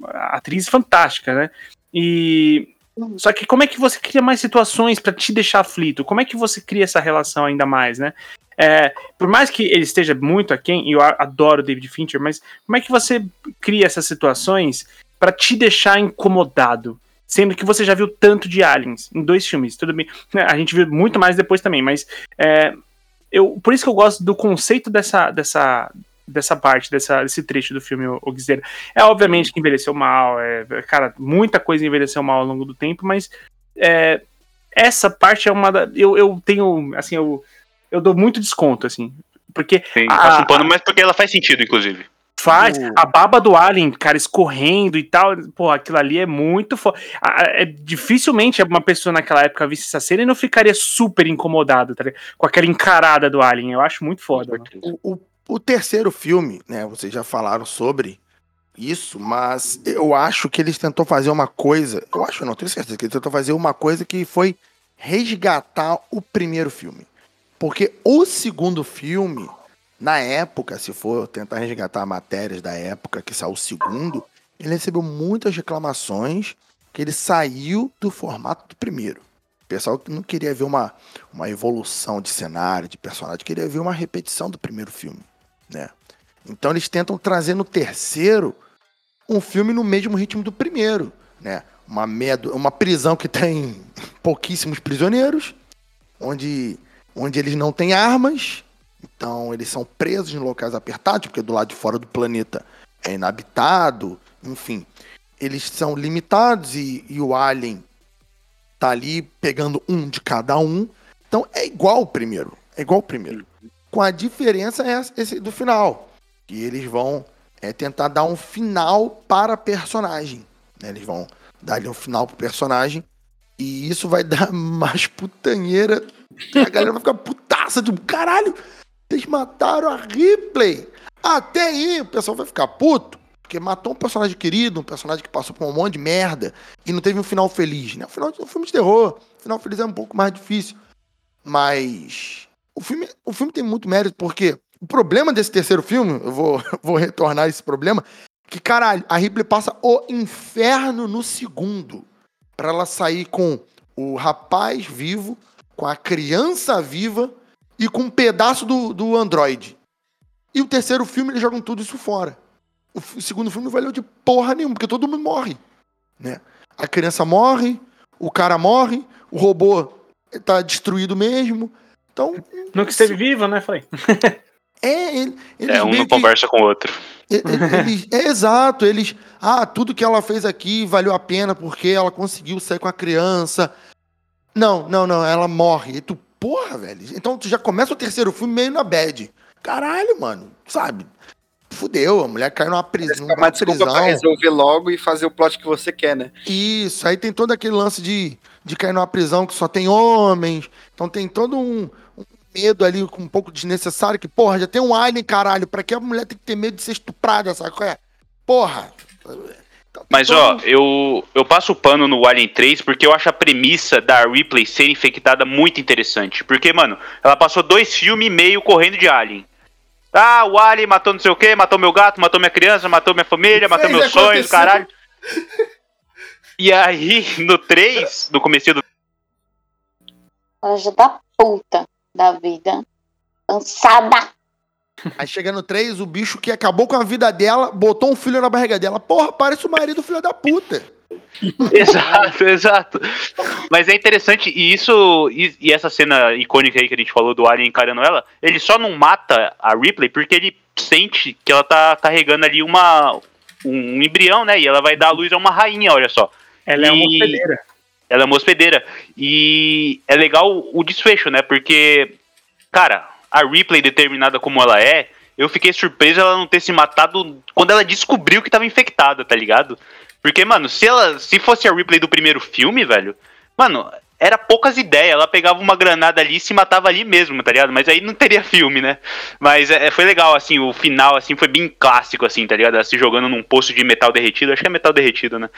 atriz fantástica, né? E. Só que como é que você cria mais situações pra te deixar aflito? Como é que você cria essa relação ainda mais, né? É, por mais que ele esteja muito aquém, e eu adoro David Fincher, mas como é que você cria essas situações pra te deixar incomodado? Sendo que você já viu tanto de aliens em dois filmes, tudo bem. né, A gente viu muito mais depois também, mas é, eu, por isso que eu gosto do conceito dessa, dessa, dessa parte, dessa, desse trecho do filme, o, o Guiseira. É obviamente que envelheceu mal, é, cara, muita coisa envelheceu mal ao longo do tempo, mas é, essa parte é uma da. Eu, eu tenho, assim, eu, eu dou muito desconto, assim, porque Sim, passa um pano, mas porque ela faz sentido, inclusive. faz O- a baba do Alien, cara, escorrendo e tal, pô, aquilo ali é muito foda. É, dificilmente uma pessoa naquela época visse essa cena e não ficaria super incomodada, tá ligado? Com aquela encarada do Alien, eu acho muito foda. O, o, o terceiro filme, né? Vocês já falaram sobre isso, mas eu acho que eles tentou fazer uma coisa. Eu acho, não, tenho certeza que ele tentou fazer uma coisa que foi resgatar o primeiro filme. Porque o segundo filme, na época, se for tentar resgatar matérias da época que saiu o segundo, ele recebeu muitas reclamações que ele saiu do formato do primeiro. O pessoal não queria ver uma, uma evolução de cenário, de personagem, queria ver uma repetição do primeiro filme, né? Então eles tentam trazer no terceiro um filme no mesmo ritmo do primeiro, né? Uma, medo, uma prisão que tem pouquíssimos prisioneiros, onde, onde eles não têm armas, então eles são presos em locais apertados, porque do lado de fora do planeta é inabitado, enfim. Eles são limitados e, e o Alien tá ali pegando um de cada um. Então é igual o primeiro. É igual o primeiro. Com a diferença é esse do final. Que eles vão é, tentar dar um final para personagem. né? Eles vão dar ali um final pro personagem. E isso vai dar mais putanheira. A galera vai ficar putaça de caralho. Vocês mataram a Ripley. Até aí o pessoal vai ficar puto. Porque matou um personagem querido, um personagem que passou por um monte de merda e não teve um final feliz, né? O final de um filme de terror, o final feliz é um pouco mais difícil. Mas o filme, o filme tem muito mérito, porque o problema desse terceiro filme, eu vou, vou retornar esse problema, que, caralho, a Ripley passa o inferno no segundo. Pra ela sair com o rapaz vivo, com a criança viva e com um pedaço do, do androide. E o terceiro filme, eles jogam tudo isso fora. O, o segundo filme não valeu de porra nenhuma, porque todo mundo morre. Né? A criança morre, o cara morre, o robô tá destruído mesmo. Então, Nunca esteve vivo, né? Falei. é, ele, eles É, um não que- conversa com o outro. Eles, é exato, eles. Ah, tudo que ela fez aqui valeu a pena porque ela conseguiu sair com a criança. Não, não, não, ela morre. E tu, porra, velho. Então tu já começa o terceiro filme meio na bad. Caralho, mano, sabe? Fudeu, a mulher caiu numa, pris Parece que é numa uma desculpa pra prisão. resolver logo e fazer o plot que você quer, né? Isso, aí tem todo aquele lance de, de cair numa prisão que só tem homens. Então tem todo um, um medo ali um pouco desnecessário, que, porra, já tem um alien, caralho. Pra que a mulher tem que ter medo de ser estuprada, sabe qual é? Porra! Então Mas ó, eu, eu passo o pano no Alien 3 porque eu acho a premissa da Ripley ser infectada muito interessante. Porque, mano, ela passou dois filmes e meio correndo de Alien. Ah, o Alien matou não sei o que, matou meu gato, matou minha criança, matou minha família, matou meus sonhos, caralho. E aí, no 3, no começo do já tá puta da vida. Cansada. Aí chega no 3, o bicho que acabou com a vida dela, botou um filho na barriga dela. Porra, parece o marido filho da puta. exato, exato. Mas é interessante, e isso, e, e essa cena icônica aí que a gente falou do Alien encarando ela, ele só não mata a Ripley porque ele sente que ela tá carregando ali uma um embrião, né? E ela vai dar à luz a uma rainha, olha só. Ela é uma E- hospedeira. Ela é uma hospedeira. E é legal o desfecho, né? Porque, cara, a Ripley, determinada como ela é, eu fiquei surpreso ela não ter se matado quando ela descobriu que tava infectada, tá ligado? Porque, mano, se ela se fosse a Ripley do primeiro filme, velho, mano, era poucas ideias. Ela pegava uma granada ali e se matava ali mesmo, tá ligado? Mas aí não teria filme, né? Mas é, foi legal, assim, o final, assim, foi bem clássico, assim, tá ligado? Ela se jogando num poço de metal derretido. Acho que é metal derretido, né?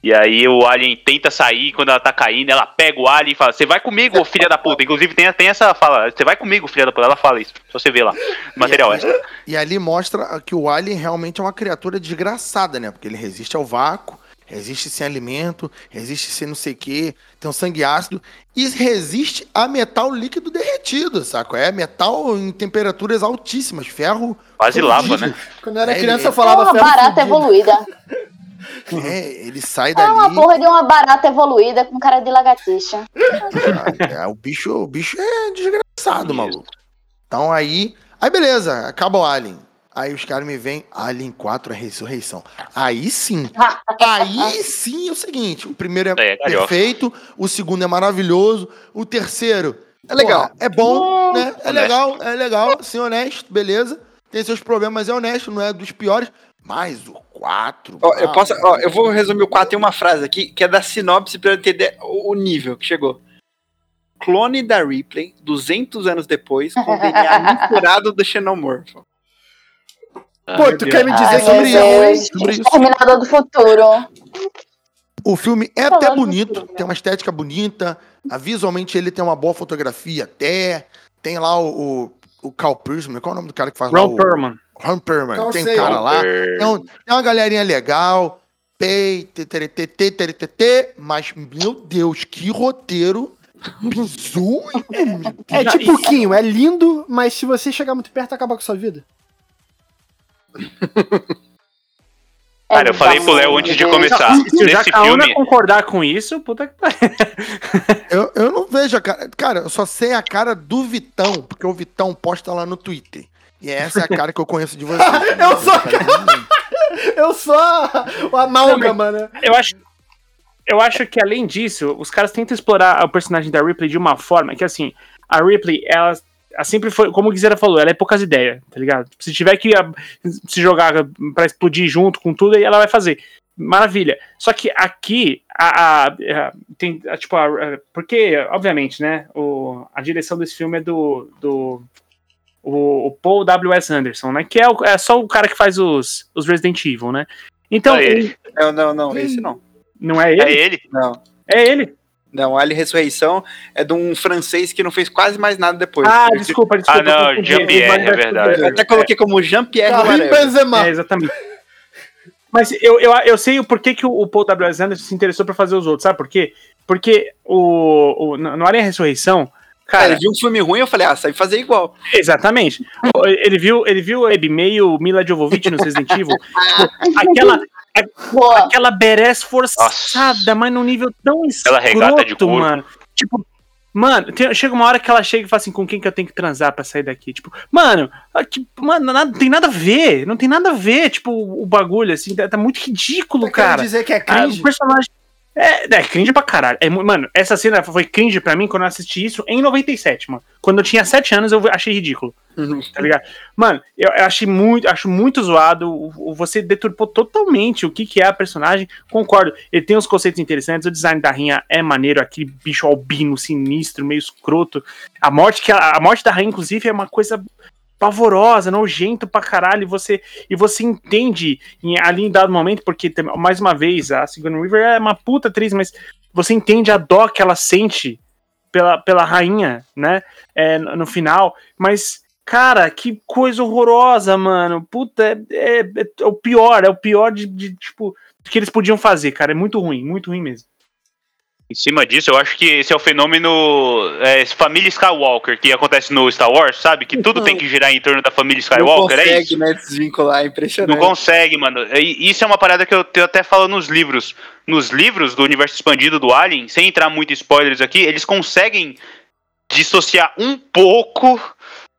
E aí o Alien tenta sair, quando ela tá caindo, ela pega o Alien e fala, você vai comigo, filha da puta. Inclusive tem, tem essa fala, você vai comigo, filha da puta. Ela fala isso, só você vê lá. Material e, extra. e ali mostra que o Alien realmente é uma criatura desgraçada, né? Porque ele resiste ao vácuo, resiste sem alimento, resiste sem não sei o quê, tem um sangue ácido e resiste a metal líquido derretido, saco? É metal em temperaturas altíssimas, ferro. Quase lava, né? Quando eu era É, criança, eu falava é uma ferro barata fudido. evoluída. É, ele sai É uma dali. porra de uma barata evoluída com cara de lagartixa. É, o bicho, o bicho é desgraçado, maluco. Então aí, aí beleza, acaba o Alien. Aí os caras me vêm, Alien 4 a ressurreição. Aí sim, aí sim é o seguinte, o primeiro é, É, perfeito, o segundo é maravilhoso, o terceiro É legal. porra, é bom, né? É Honesto. legal, é legal, ser honesto, beleza. Tem seus problemas, mas é honesto, não é dos piores. Mas o 4. Ó, eu posso, ó, eu vou resumir o 4 em uma frase aqui, que é da sinopse pra eu entender o nível que chegou. Clone da Ripley, 200 anos depois, com o DNA misturado do Xenomorph. Pô, tu quer me dizer Ai, são Deus. sobre isso. Exterminador do futuro. O filme é Falando até bonito, filme. tem uma estética bonita, ah, visualmente ele tem uma boa fotografia até, tem lá o, o, o Cal Perlman, qual é o nome do cara que faz lá Ron o... Perlman. Cal tem sei. cara lá, tem, um- tem uma galerinha legal, pei, mas, meu Deus, que roteiro meu É tipo o Quinho, é lindo, mas se você chegar muito perto, acaba com a sua vida. Cara, eu falei pro Léo antes de começar. Se o Nesse Jacaúna filme, concordar com isso, puta que pariu. Eu, eu não vejo a cara. Cara, eu só sei a cara do Vitão, porque o Vitão posta lá no Twitter. E essa é a cara que eu conheço de vocês. Eu sou a Eu sou a- o amálgama, né? Eu acho, eu acho que além disso, os caras tentam explorar o personagem da Ripley de uma forma que, assim, a Ripley, ela, ela sempre foi, como o Guizera falou, ela é poucas ideias, tá ligado? Se tiver que ah, se jogar pra explodir junto com tudo, aí ela vai fazer. Maravilha. Só que aqui, a, a- a- tem, a, tipo, a- a- porque, obviamente, né, o, a direção desse filme é do, do o, o Paul W.S. Anderson, né, que é, o- é só o cara que faz os, os Resident Evil, né? Então, É ele. Não, não, não, esse não. não é ele? é ele. Não. É ele. Não, Alien Ressurreição é de um francês que não fez quase mais nada depois. Ah, desculpa, desculpa. Ah, não. Jean-Pierre, Mas é verdade. Eu até coloquei como Jean-Pierre. Benzema. É, exatamente. Mas eu, eu, eu sei o porquê que o, Paul W.S. Anderson se interessou pra fazer os outros, sabe por quê? Porque o, o, no no Alien Ressurreição, Cara, cara, ele viu um filme ruim, eu falei, ah, sai fazer igual. exatamente. Ele viu, ele viu a Abby meio Mila Jovovich no Resident Evil. Aquela, Boa. aquela badass forçada, Nossa. mas num nível tão Aquela regata de escroto, couro. mano. Tipo, mano, tem- chega uma hora que ela chega e fala assim, com quem que eu tenho que transar pra sair daqui? Tipo, mano, aqui, mano, nada, não tem nada a ver, não tem nada a ver, tipo, o, o bagulho, assim, tá, tá muito ridículo, Tá querendo cara. dizer que é Ah, cringe? o personagem. É, é cringe pra caralho. É, mano, essa cena foi cringe pra mim quando eu assisti isso em 97, mano. Quando eu tinha 7 anos, eu achei ridículo. Tá ligado? Mano, eu, eu achei muito, acho muito zoado. Você deturpou totalmente o que, que é a personagem. Concordo. Ele tem uns conceitos interessantes. O design da rainha é maneiro. Aquele bicho albino, sinistro, meio escroto. A morte, que a, a morte da rainha, inclusive, é uma coisa pavorosa, nojento pra caralho, e você, e você entende em, ali em dado momento, porque, mais uma vez, a Sigourney Weaver é uma puta atriz, mas você entende a dó que ela sente pela, pela rainha, né, é, no no final, mas, cara, que coisa horrorosa, mano, puta, é, é- é o pior, é o pior de, de, tipo, que eles podiam fazer, cara, é muito ruim, muito ruim mesmo. Em cima disso, eu acho que esse é o fenômeno é, família Skywalker que acontece no Star Wars, sabe? Que tudo tem que girar em torno da família Não Skywalker, é consegue, isso? né, desvincular, é impressionante. Não consegue, mano. Isso é uma parada que eu, eu até falo nos livros. Nos livros do universo expandido do Alien, sem entrar muito em spoilers aqui, eles conseguem dissociar um pouco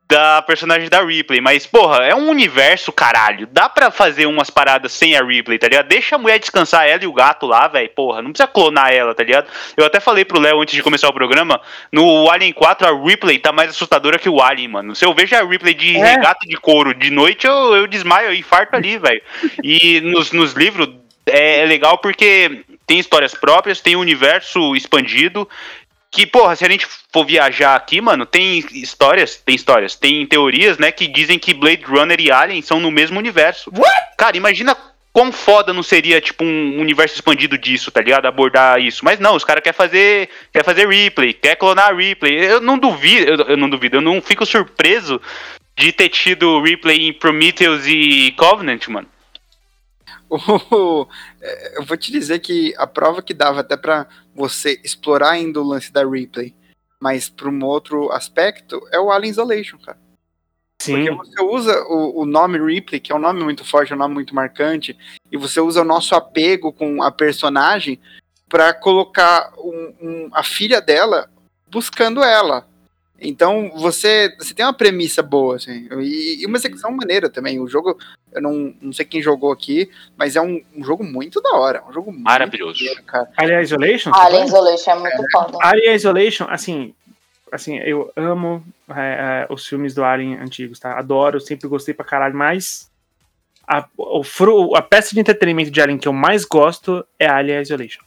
da personagem da Ripley. Mas, porra, é um universo, caralho. Dá pra fazer umas paradas sem a Ripley, tá ligado? Deixa a mulher descansar, ela e o gato lá, velho. Porra, não precisa clonar ela, tá ligado? Eu até falei pro Léo antes de começar o programa, no Alien 4 a Ripley tá mais assustadora que o Alien, mano. Se eu vejo a Ripley de É. regata de couro de noite, eu, eu desmaio, eu infarto ali, velho. E nos, nos livros é, é legal porque tem histórias próprias, tem um universo expandido. Que, porra, se a gente for viajar aqui, mano, tem histórias, tem histórias, tem teorias, né, que dizem que Blade Runner e Alien são no mesmo universo. Cara, imagina quão foda não seria, tipo, um universo expandido disso, tá ligado? Abordar isso. Mas não, os caras querem fazer, quer fazer replay, quer clonar replay. Eu não duvido, eu, eu não duvido, eu não fico surpreso de ter tido replay em Prometheus e Covenant, mano. O- é, eu vou te dizer que a prova que dava até pra você explorar ainda o lance da replay, mas para um outro aspecto, é o Alien Isolation, cara. Sim. Porque você usa o, o nome replay, que é um nome muito forte, é um nome muito marcante, e você usa o nosso apego com a personagem pra colocar um- um- a filha dela buscando ela. Então você, você tem uma premissa boa, assim, e, e uma execução maneira também. O jogo, eu não, não sei quem jogou aqui, mas é um, um jogo muito da hora. Um jogo muito Maravilhoso. maneiro, cara. Alien Isolation? Alien Isolation é muito foda. Alien Isolation, assim, assim, eu amo é, é, os filmes do Alien antigos, tá? Adoro, sempre gostei pra caralho, mas a, o fru- a peça de entretenimento de Alien que eu mais gosto é Alien Isolation.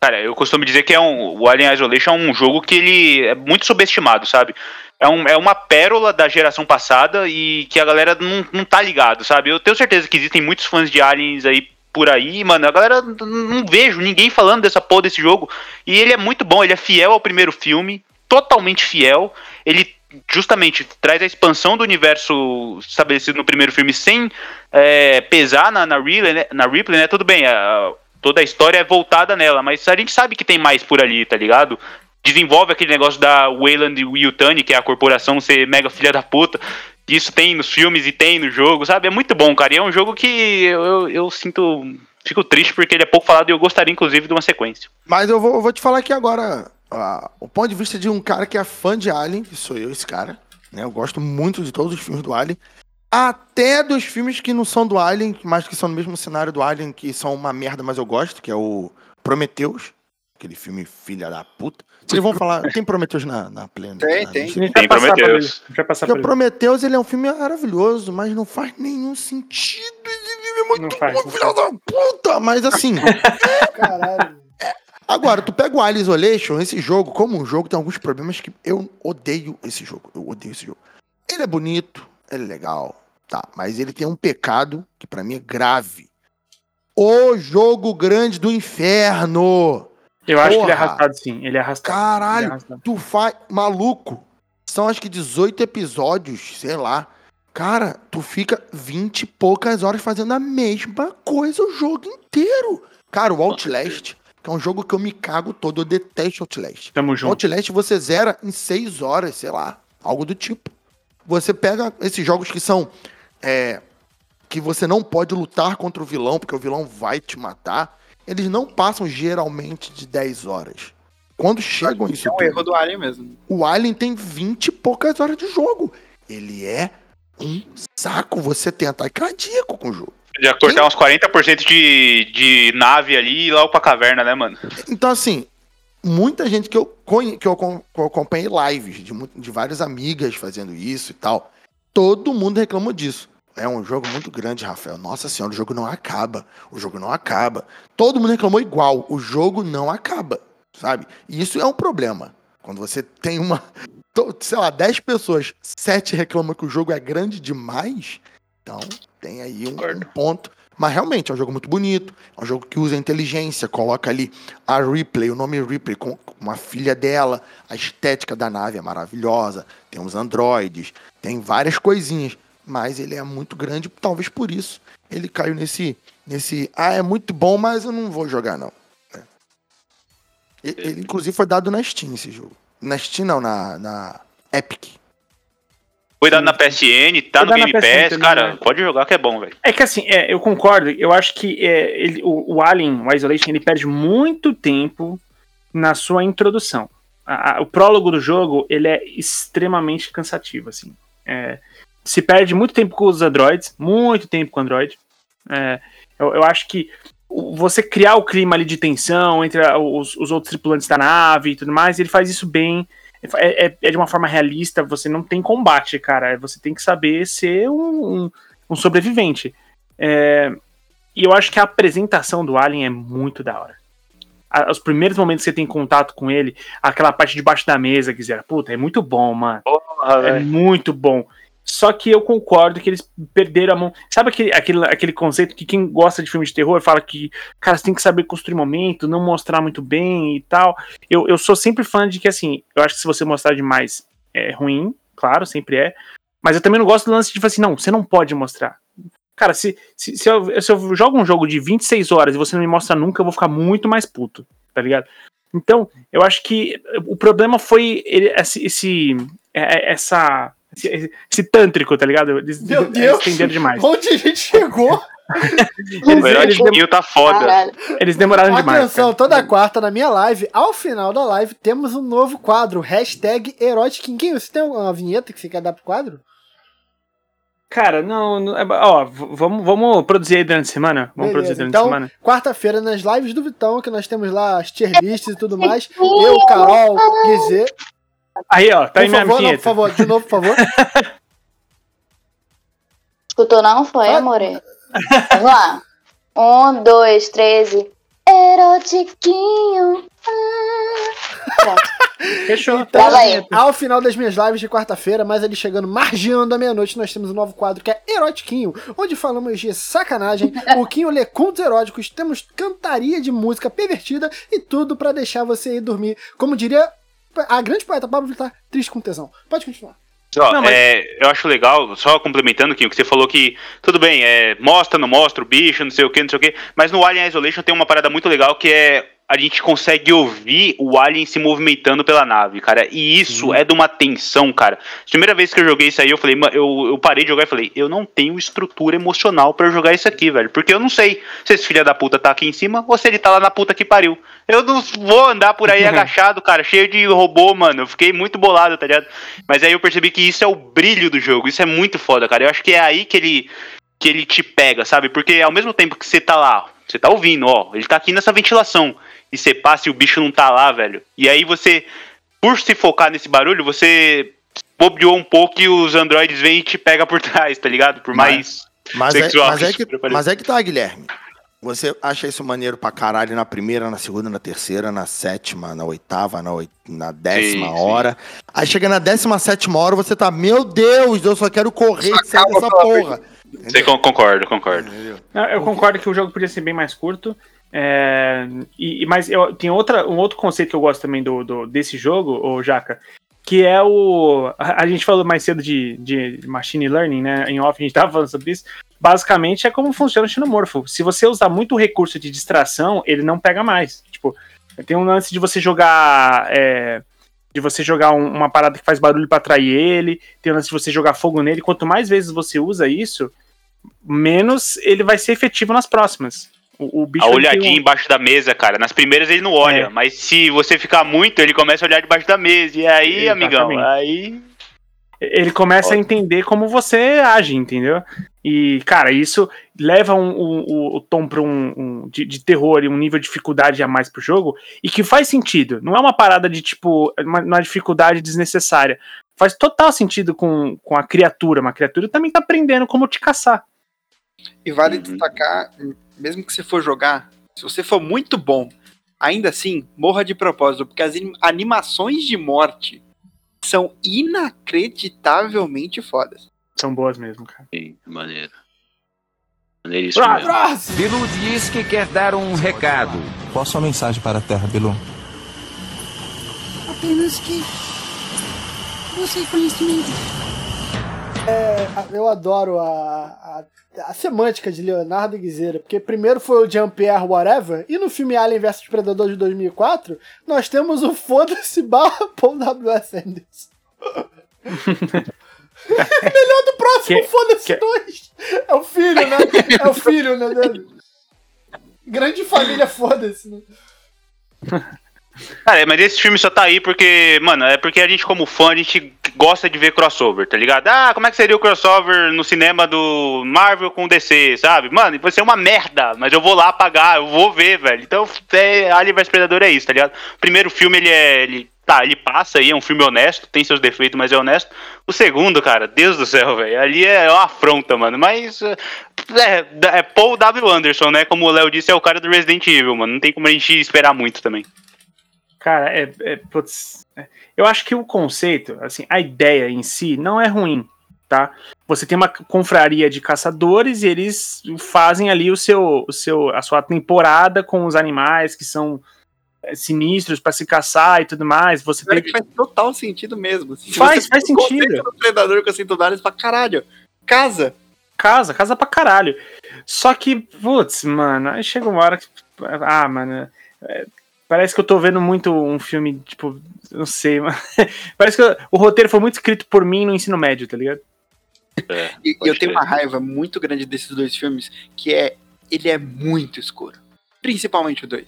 Cara, eu costumo dizer que é um, o Alien Isolation é um jogo que ele é muito subestimado, sabe? É, um, é uma pérola da geração passada e que a galera não, não tá ligado, sabe? Eu tenho certeza que existem muitos fãs de Aliens aí por aí, mano. A galera não vejo ninguém falando dessa porra desse jogo. E ele é muito bom, ele é fiel ao primeiro filme, totalmente fiel. Ele justamente traz a expansão do universo estabelecido no primeiro filme sem é, pesar na, na, Ripley, né? na Ripley, né? Tudo bem, a- toda a história é voltada nela, mas a gente sabe que tem mais por ali, tá ligado? Desenvolve aquele negócio da Wayland Yutani, que é a corporação ser mega filha da puta. Isso tem nos filmes e tem no jogo, sabe? É muito bom, cara. E é um jogo que eu, eu, eu sinto. Fico triste porque ele é pouco falado e eu gostaria, inclusive, de uma sequência. Mas eu vou, eu vou te falar aqui agora o ponto de vista de um cara que é fã de Alien, que sou eu, esse cara. Né? Eu gosto muito de todos os filmes do Alien. Até dos filmes que não são do Alien, mas que são no mesmo cenário do Alien, que são uma merda, mas eu gosto, que é o Prometheus. Aquele filme filha da puta. Vocês vão falar. Tem Prometheus na, na plena? Tem, na tem. lista? A gente Tem vai passar por ele. Prometheus. O. Prometheus, ele é um filme maravilhoso, mas não faz nenhum sentido. Ele é muito Não faz, bom, não filho da puta. Mas assim, Caralho. Agora, tu pega o Alien Isolation, esse jogo, como um jogo, tem alguns problemas que eu odeio esse jogo. Eu odeio esse jogo. Ele é bonito, é legal, tá. Mas ele tem um pecado que pra mim é grave. O jogo grande do inferno. Eu acho que ele é Porra. arrastado sim. Ele é arrastado. Ele é Caralho, arrastado. tu faz. Maluco. São acho que 18 episódios, sei lá. Cara, tu fica 20 e poucas horas fazendo a mesma coisa o jogo inteiro. Cara, o Outlast, que é um jogo que eu me cago todo, eu detesto Outlast. Tamo junto. Outlast você zera em 6 horas, sei lá. Algo do tipo. Você pega esses jogos que são. é, que você não pode lutar contra o vilão, porque o vilão vai te matar. Eles não passam geralmente de 10 horas. Quando chegam isso É um tudo, erro do Alien mesmo. o Alien tem 20 e poucas horas de jogo. Ele é um saco. Você tem ataque cardíaco com o jogo. Já cortar uns 40% de, de nave ali e ir logo pra caverna, né, mano? Então, assim, muita gente que eu, que eu, acom- que eu acompanhei lives de, de várias amigas fazendo isso e tal, todo mundo reclamou disso. É um jogo muito grande, Rafael. Nossa senhora, o jogo não acaba. O jogo não acaba. Todo mundo reclamou igual. O jogo não acaba, sabe? E isso é um problema. Quando você tem uma. sei lá, 10 pessoas, 7 reclamam que o jogo é grande demais, então tem aí um, um ponto. Mas realmente é um jogo muito bonito, é um jogo que usa inteligência, coloca ali a Ripley, o nome Ripley, com uma filha dela, a estética da nave é maravilhosa, tem uns androides, tem várias coisinhas, mas ele é muito grande, talvez por isso ele caiu nesse, nesse, ah, é muito bom, mas eu não vou jogar não. É. Ele, inclusive foi dado na Steam esse jogo. Na Steam não, na, na Epic. Foi dado na PSN, tá Foi no Game Pass, também, cara, né? pode jogar que é bom, velho. É que assim, é, eu concordo. Eu acho que é, ele- o, o Alien, o Isolation, ele perde muito tempo na sua introdução. A- a- o prólogo do jogo, ele é extremamente cansativo, assim. É, se perde muito tempo com os androids, muito tempo com o android. É, eu, eu acho que você criar o clima ali de tensão entre os, os outros tripulantes da nave e tudo mais, ele faz isso bem. É, é- é de uma forma realista, você não tem combate, cara. Você tem que saber ser um- um, um sobrevivente. É, e eu acho que a apresentação do Alien é muito da hora. A- os primeiros momentos que você tem contato com ele, aquela parte debaixo da mesa, quiser, puta, é muito bom, mano. Porra, É muito bom. Só que eu concordo que eles perderam a mão. Sabe aquele, aquele, aquele conceito que quem gosta de filme de terror fala que, cara, você tem que saber construir momento, não mostrar muito bem e tal. Eu, eu sou sempre fã de que, assim, eu acho que se você mostrar demais é ruim, claro, sempre é. Mas eu também não gosto do lance de tipo assim, não, você não pode mostrar. Cara, se, se, se, eu, se eu jogo um jogo de 26 horas e você não me mostra nunca, eu vou ficar muito mais puto, tá ligado? Então, eu acho que o problema foi esse, esse, é- é- essa, esse, esse tântrico, tá ligado? Eles, Meu eles Deus! estenderam demais. Onde a gente chegou? Eles, O eles, Erotiquinho tá foda. Caralho. eles demoraram demais. Atenção, toda quarta na minha live, ao final da live, temos um novo quadro, hashtag Erotiquinho. Você tem uma vinheta que você quer dar pro quadro? Cara, não, não é- ó, vamos, vamos produzir aí durante a semana. Vamos Beleza, produzir durante então, a semana. Quarta-feira, nas lives do Vitão, que nós temos lá as tier lists e tudo mais. Eu, Carol, Guizê. Aí, ó, tá Por aí minha favor, não, por favor, de novo, por favor. Escutou não? Foi, Vai. amore? Vamos lá. Um, dois, três e... Erotiquinho. Ah. Pronto. Fechou. Então, Fala aí. ao final das minhas lives de quarta-feira, mas ali chegando, margeando a meia-noite, nós temos um novo quadro que é Erotiquinho, onde falamos de sacanagem, o Quinho lê contos eróticos, temos cantaria de música pervertida e tudo pra deixar você ir dormir. Como diria a grande poeta Pablo Vittar, triste com tesão. Pode continuar. Não, mas- é, eu acho legal, só complementando, Kim, que você falou que, tudo bem, é, mostra, não mostra o bicho, não sei o que, não sei o que, mas no Alien Isolation tem uma parada muito legal que é a gente consegue ouvir o Alien se movimentando pela nave, cara, e isso é de uma tensão, cara. Primeira vez que eu joguei isso aí, eu falei, "Mano, eu, eu parei de jogar e falei, eu não tenho estrutura emocional pra jogar isso aqui, velho, porque eu não sei se esse filho da puta tá aqui em cima ou se ele tá lá na puta que pariu. Eu não vou andar por aí agachado, cara, cheio de robô, mano. Eu fiquei muito bolado, tá ligado? Mas aí eu percebi que isso é o brilho do jogo. Isso é muito foda, cara. Eu acho que é aí que ele que ele te pega, sabe? Porque ao mesmo tempo que você tá lá, você tá ouvindo, ó, ele tá aqui nessa ventilação e você passa e o bicho não tá lá, velho. E aí você, por se focar nesse barulho, você bobeou um pouco e os androides vêm e te pega por trás, tá ligado? Por mais Mas é, sexual mas, é que, mas é que tá, Guilherme. Você acha isso maneiro pra caralho na primeira, na segunda, na terceira, na sétima, na oitava, na, oit... na décima Sim, sim. hora. Aí chega na décima sétima hora, você tá, meu Deus, eu só quero correr e sair dessa porra. Você con- concordo, concordo. Entendeu? Eu concordo que o jogo podia ser bem mais curto. É, e, mas eu, tem outra, um outro conceito que eu gosto também do, do- desse jogo, o Jaca, que é o. A, a gente falou mais cedo de, de machine learning, né? Em off a gente tava falando sobre isso. Basicamente é como funciona o xenomorfo. Se você usar muito recurso de distração, ele não pega mais. Tipo, tem um lance de você jogar. é, de você jogar um- uma parada que faz barulho pra atrair ele, tem o lance de você jogar fogo nele. Quanto mais vezes você usa isso, menos ele vai ser efetivo nas próximas. O, o bicho A olhadinha um- embaixo da mesa, cara. Nas primeiras ele não olha, É. mas se você ficar muito, ele começa a olhar debaixo da mesa. E aí, amigão, Exatamente. aí. ele começa a entender como você age, entendeu? E, cara, isso leva um, um- o- o tom para um, um- de, de terror e um nível de dificuldade a mais pro jogo, e que faz sentido. Não é uma parada de tipo, uma, uma dificuldade desnecessária. Faz total sentido com, com a criatura. Uma criatura também tá aprendendo como te caçar. E vale Uhum. destacar, mesmo que você for jogar, se você for muito bom, ainda assim, morra de propósito, porque as anim- animações de morte são inacreditavelmente fodas. São boas mesmo, cara. Sim, maneiro. Maneiríssimo! Bilu diz que quer dar um recado. Qual a sua mensagem para a Terra, Bilu? Apenas que. Você conhecimento. Eu adoro a, a, a semântica de Leonardo Guizeira, porque primeiro foi o Jean-Pierre Whatever, e no filme Alien vs Predador de 2004, nós temos o Foda-se barra Paul W.S. Anderson. Melhor do próximo Foda-se que- 2. É o filho, né? É o filho, né? Grande família, foda-se, né? Cara, mas esse filme só tá aí porque, mano, é porque a gente, como fã, a gente gosta de ver crossover, tá ligado? Ah, como é que seria o crossover no cinema do Marvel com DC, sabe? Mano, vai ser uma merda, mas eu vou lá pagar, eu vou ver, velho. Então, é, Alien vs Predador é isso, tá ligado? O primeiro filme, ele é. Ele, tá, ele passa aí, é um filme honesto, tem seus defeitos, mas é honesto. O segundo, cara, Deus do céu, velho, ali é uma afronta, mano. Mas. É, é Paul W. Anderson, né? Como o Léo disse, é o cara do Resident Evil, mano. Não tem como a gente esperar muito também. Cara, é, é, putz, é. eu acho que o conceito, assim, a ideia em si não é ruim, tá? Você tem uma confraria de caçadores e eles fazem ali o seu, o seu, a sua temporada com os animais que são é, sinistros pra se caçar e tudo mais. Você tem que faz total sentido mesmo. Se Faz- faz o sentido. do predador com a cinturária, fala, caralho, casa. casa, casa pra caralho. Só que, putz, mano, aí chega uma hora que. Ah, mano. é, parece que eu tô vendo muito um filme, tipo, não sei, mano. Parece que eu- o roteiro foi muito escrito por mim no ensino médio, tá ligado? É, E eu tenho crer. uma raiva muito grande desses dois filmes, que é. Ele é muito escuro. Principalmente o 2.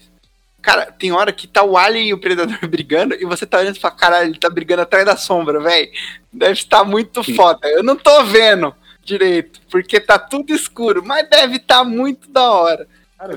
Cara, tem hora que tá o Alien e o Predador brigando, e você tá olhando e fala, caralho, ele tá brigando atrás da sombra, velho. Deve estar muito foda. Eu não tô vendo direito, porque tá tudo escuro, mas deve estar muito da hora.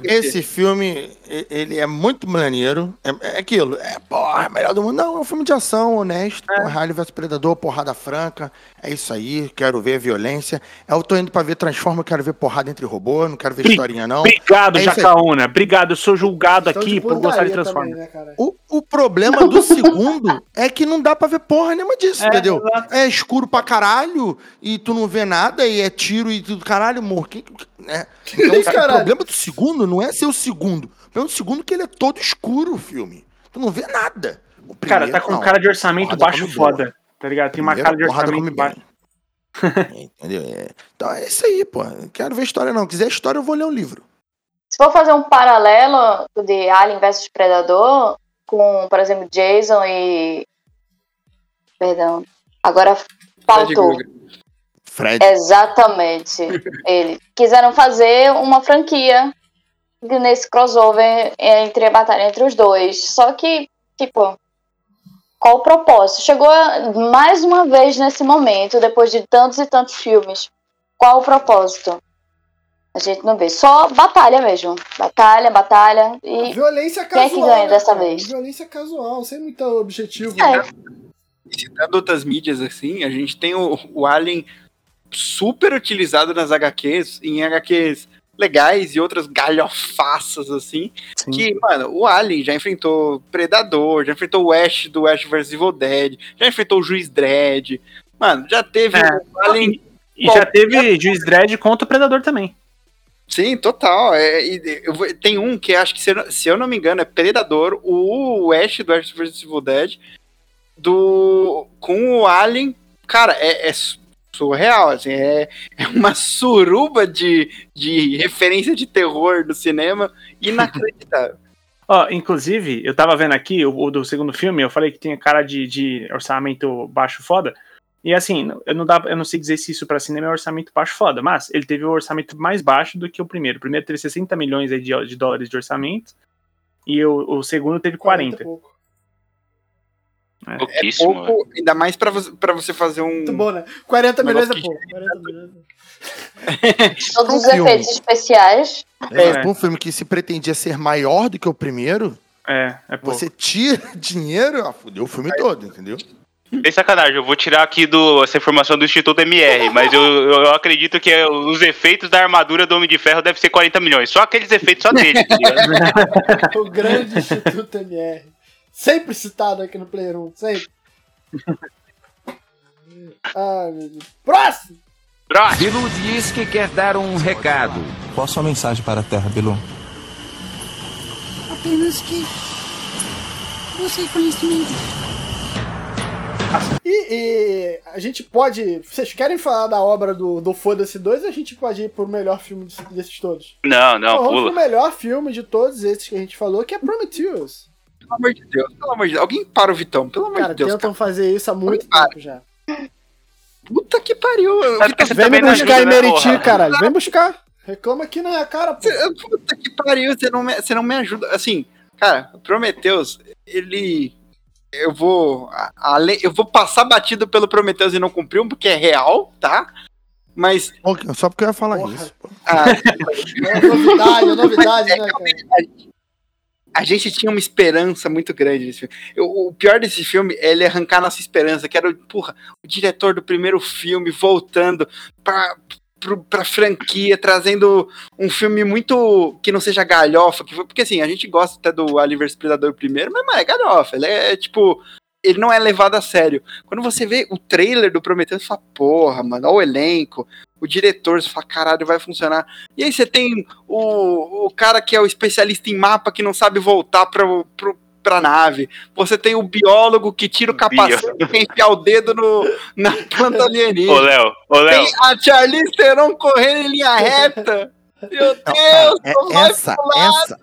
Esse filme, ele é muito maneiro. É, é aquilo. É, porra, melhor do mundo. Não, é um filme de ação, honesto. É. Alien vs Predador, porrada franca. É isso aí. Quero ver violência. Eu tô indo pra ver Transforma, eu quero ver porrada entre robô. Não quero ver Bri- historinha, não. Obrigado, É aí. Obrigado, eu sou julgado aqui por gostar de Transformers. também, né? O, o problema do segundo é que não dá pra ver porra nenhuma disso, É, entendeu? É escuro pra caralho e tu não vê nada e é tiro e tudo caralho, morro. Que- né? Então, o problema do segundo não é ser o segundo. O problema do segundo é que ele é todo escuro, o filme. Tu não vê nada. O Cara, primeiro, tá com não. cara de orçamento Porrada baixo foda, tá ligado? Tem uma cara de porrada orçamento bem. Entendeu? É. Então é isso aí, pô. Não quero ver história, não. Quiser história, eu vou ler um livro. Se for fazer um paralelo de Alien vs Predador com, por exemplo, Jason e. Perdão. Agora faltou. Fred. Exatamente. Ele. Quiseram fazer uma franquia nesse crossover entre a batalha entre os dois. Só que, tipo, qual o propósito? Chegou mais uma vez nesse momento, depois de tantos e tantos filmes. Qual o propósito? A gente não vê. Só batalha mesmo. Batalha, batalha. E Violência Quem é casual. que ganha né, dessa cara? vez? Violência casual, sem muito objetivo. É. né? citando outras mídias assim, a gente tem o, o Alien super utilizado nas HQs, em HQs legais e outras galhofaças assim, Sim. que, mano, o Alien já enfrentou Predador, já enfrentou o Ash do Ash vs Evil Dead, já enfrentou o Juiz Dredd, mano, já teve É. o Alien E já teve Juiz Dredd contra o Predador também. Sim, total. É, e eu tem um que acho que, se eu, não- se eu não me engano, é Predador, o Ash do Ash vs Evil Dead, do, com o Alien. Cara, é, é surreal, assim, é, é uma suruba de, de referência de terror do cinema inacreditável. Ó, inclusive, eu tava vendo aqui o, o do segundo filme, eu falei que tinha cara de, de orçamento baixo foda. E assim, eu não, dá, eu não sei dizer se isso pra cinema é orçamento baixo foda, mas ele teve o orçamento mais baixo do que o primeiro. O primeiro teve 60 milhões aí de, de dólares de orçamento. E o, o segundo teve 40. e pouco. É Pouquíssimo. velho. pouco, ainda mais pra você, pra você fazer um. Muito bom, né? 40 Um milhões é pouco. 40 milhões. todos os filme. efeitos especiais. É, É. pra um filme que se pretendia ser maior do que o primeiro, É, é pouco. você tira dinheiro, ah, fudeu o filme todo, entendeu? Sem sacanagem, eu vou tirar aqui do, essa informação do Instituto MR, mas eu, eu acredito que é, os efeitos da armadura do Homem de Ferro devem ser 40 milhões. Só aqueles efeitos só dele, tá? O grande Instituto MR. Sempre citado aqui no Player 1, sempre. Ai, meu Deus. Próximo! Próximo. Bilu diz que quer dar um recado. Qual a sua mensagem para a Terra, Bilu? Apenas que. Busque conhecimento. E, e a gente pode. Vocês querem falar da obra do, do Foda-se 2 ou a gente pode ir pro melhor filme desse- desses todos? Não, não, Então, vamos pula. pro melhor filme de todos esses que a gente falou, que é Prometheus. Pelo amor de Deus, pelo amor de Deus. Alguém para o Vitão, pelo amor Cara, de Deus. tentam fazer isso há muito tempo já. Puta que pariu. Vitão, você Vem me buscar em né, Meriti, porra? caralho. Vem buscar. Reclama aqui na minha cara, pô. Cê- Puta que pariu, você não, me, você não me ajuda. Assim, cara, Prometheus, ele. Eu vou. eu vou passar batido pelo Prometheus e não cumprir um, porque é real, tá? Mas. Só porque eu ia falar Porra. isso. ah, É novidade, é novidade, né, cara? A gente tinha uma esperança muito grande nesse filme. Eu- o pior desse filme é ele arrancar nossa esperança, que era porra, o diretor do primeiro filme voltando pra, pro, pra franquia, trazendo um filme muito. que não seja galhofa. Que, porque assim, a gente gosta até do vs Predador primeiro, mas mano, é galhofa. Ele é tipo. Ele não é levado a sério. Quando você vê o trailer do Prometheus, você fala, porra, mano, olha o elenco, o diretor, você fala, caralho, vai funcionar. E aí você tem o, o cara que é o especialista em mapa que não sabe voltar pro, pro, pra nave. Você tem o biólogo que tira o capacete e enfia o dedo no, na planta Ô, alienígena. Léo, ô, Léo. Tem a Charlize Theron correndo em linha reta. Meu Não, Deus, não é- vai essa, essa,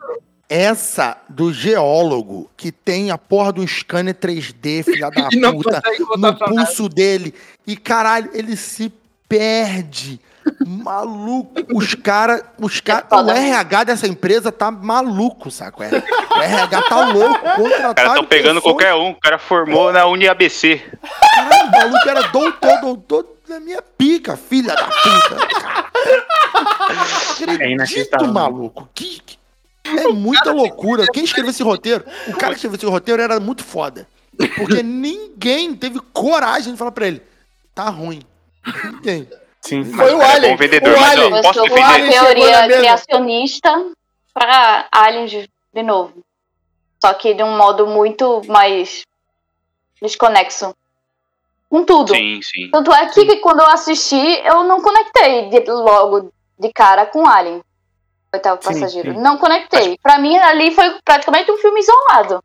essa do geólogo que tem a porra do scanner 3D, filha da E não puta, no pulso dele. E caralho, ele se perde. Maluco, os caras, os cara, o. RH dessa empresa tá maluco, saco? É. O RH tá louco, Os caras estão pegando pessoas- qualquer um. O cara formou na UniABC. Caralho, o maluco era doutor, doutor da minha pica, filha da puta. Cara. Acredito, É maluco. Que, que- É muita loucura. Quem escreveu esse roteiro? O cara que escreveu esse roteiro era muito foda. Porque ninguém teve coragem de falar pra ele. Tá ruim. Ninguém. Sim. Foi o é Alien. bom vendedor, o mas Alien. Eu posso uma defender? Chegou na teoria criacionista pra aliens de, de novo. Só que de um modo muito mais desconexo. Com tudo. Sim, sim. Tanto é que quando eu assisti, eu não conectei de- logo de cara com Alien. Oitavo Sim, Passageiro. sim. Não conectei. Pra mim, ali foi praticamente um filme isolado.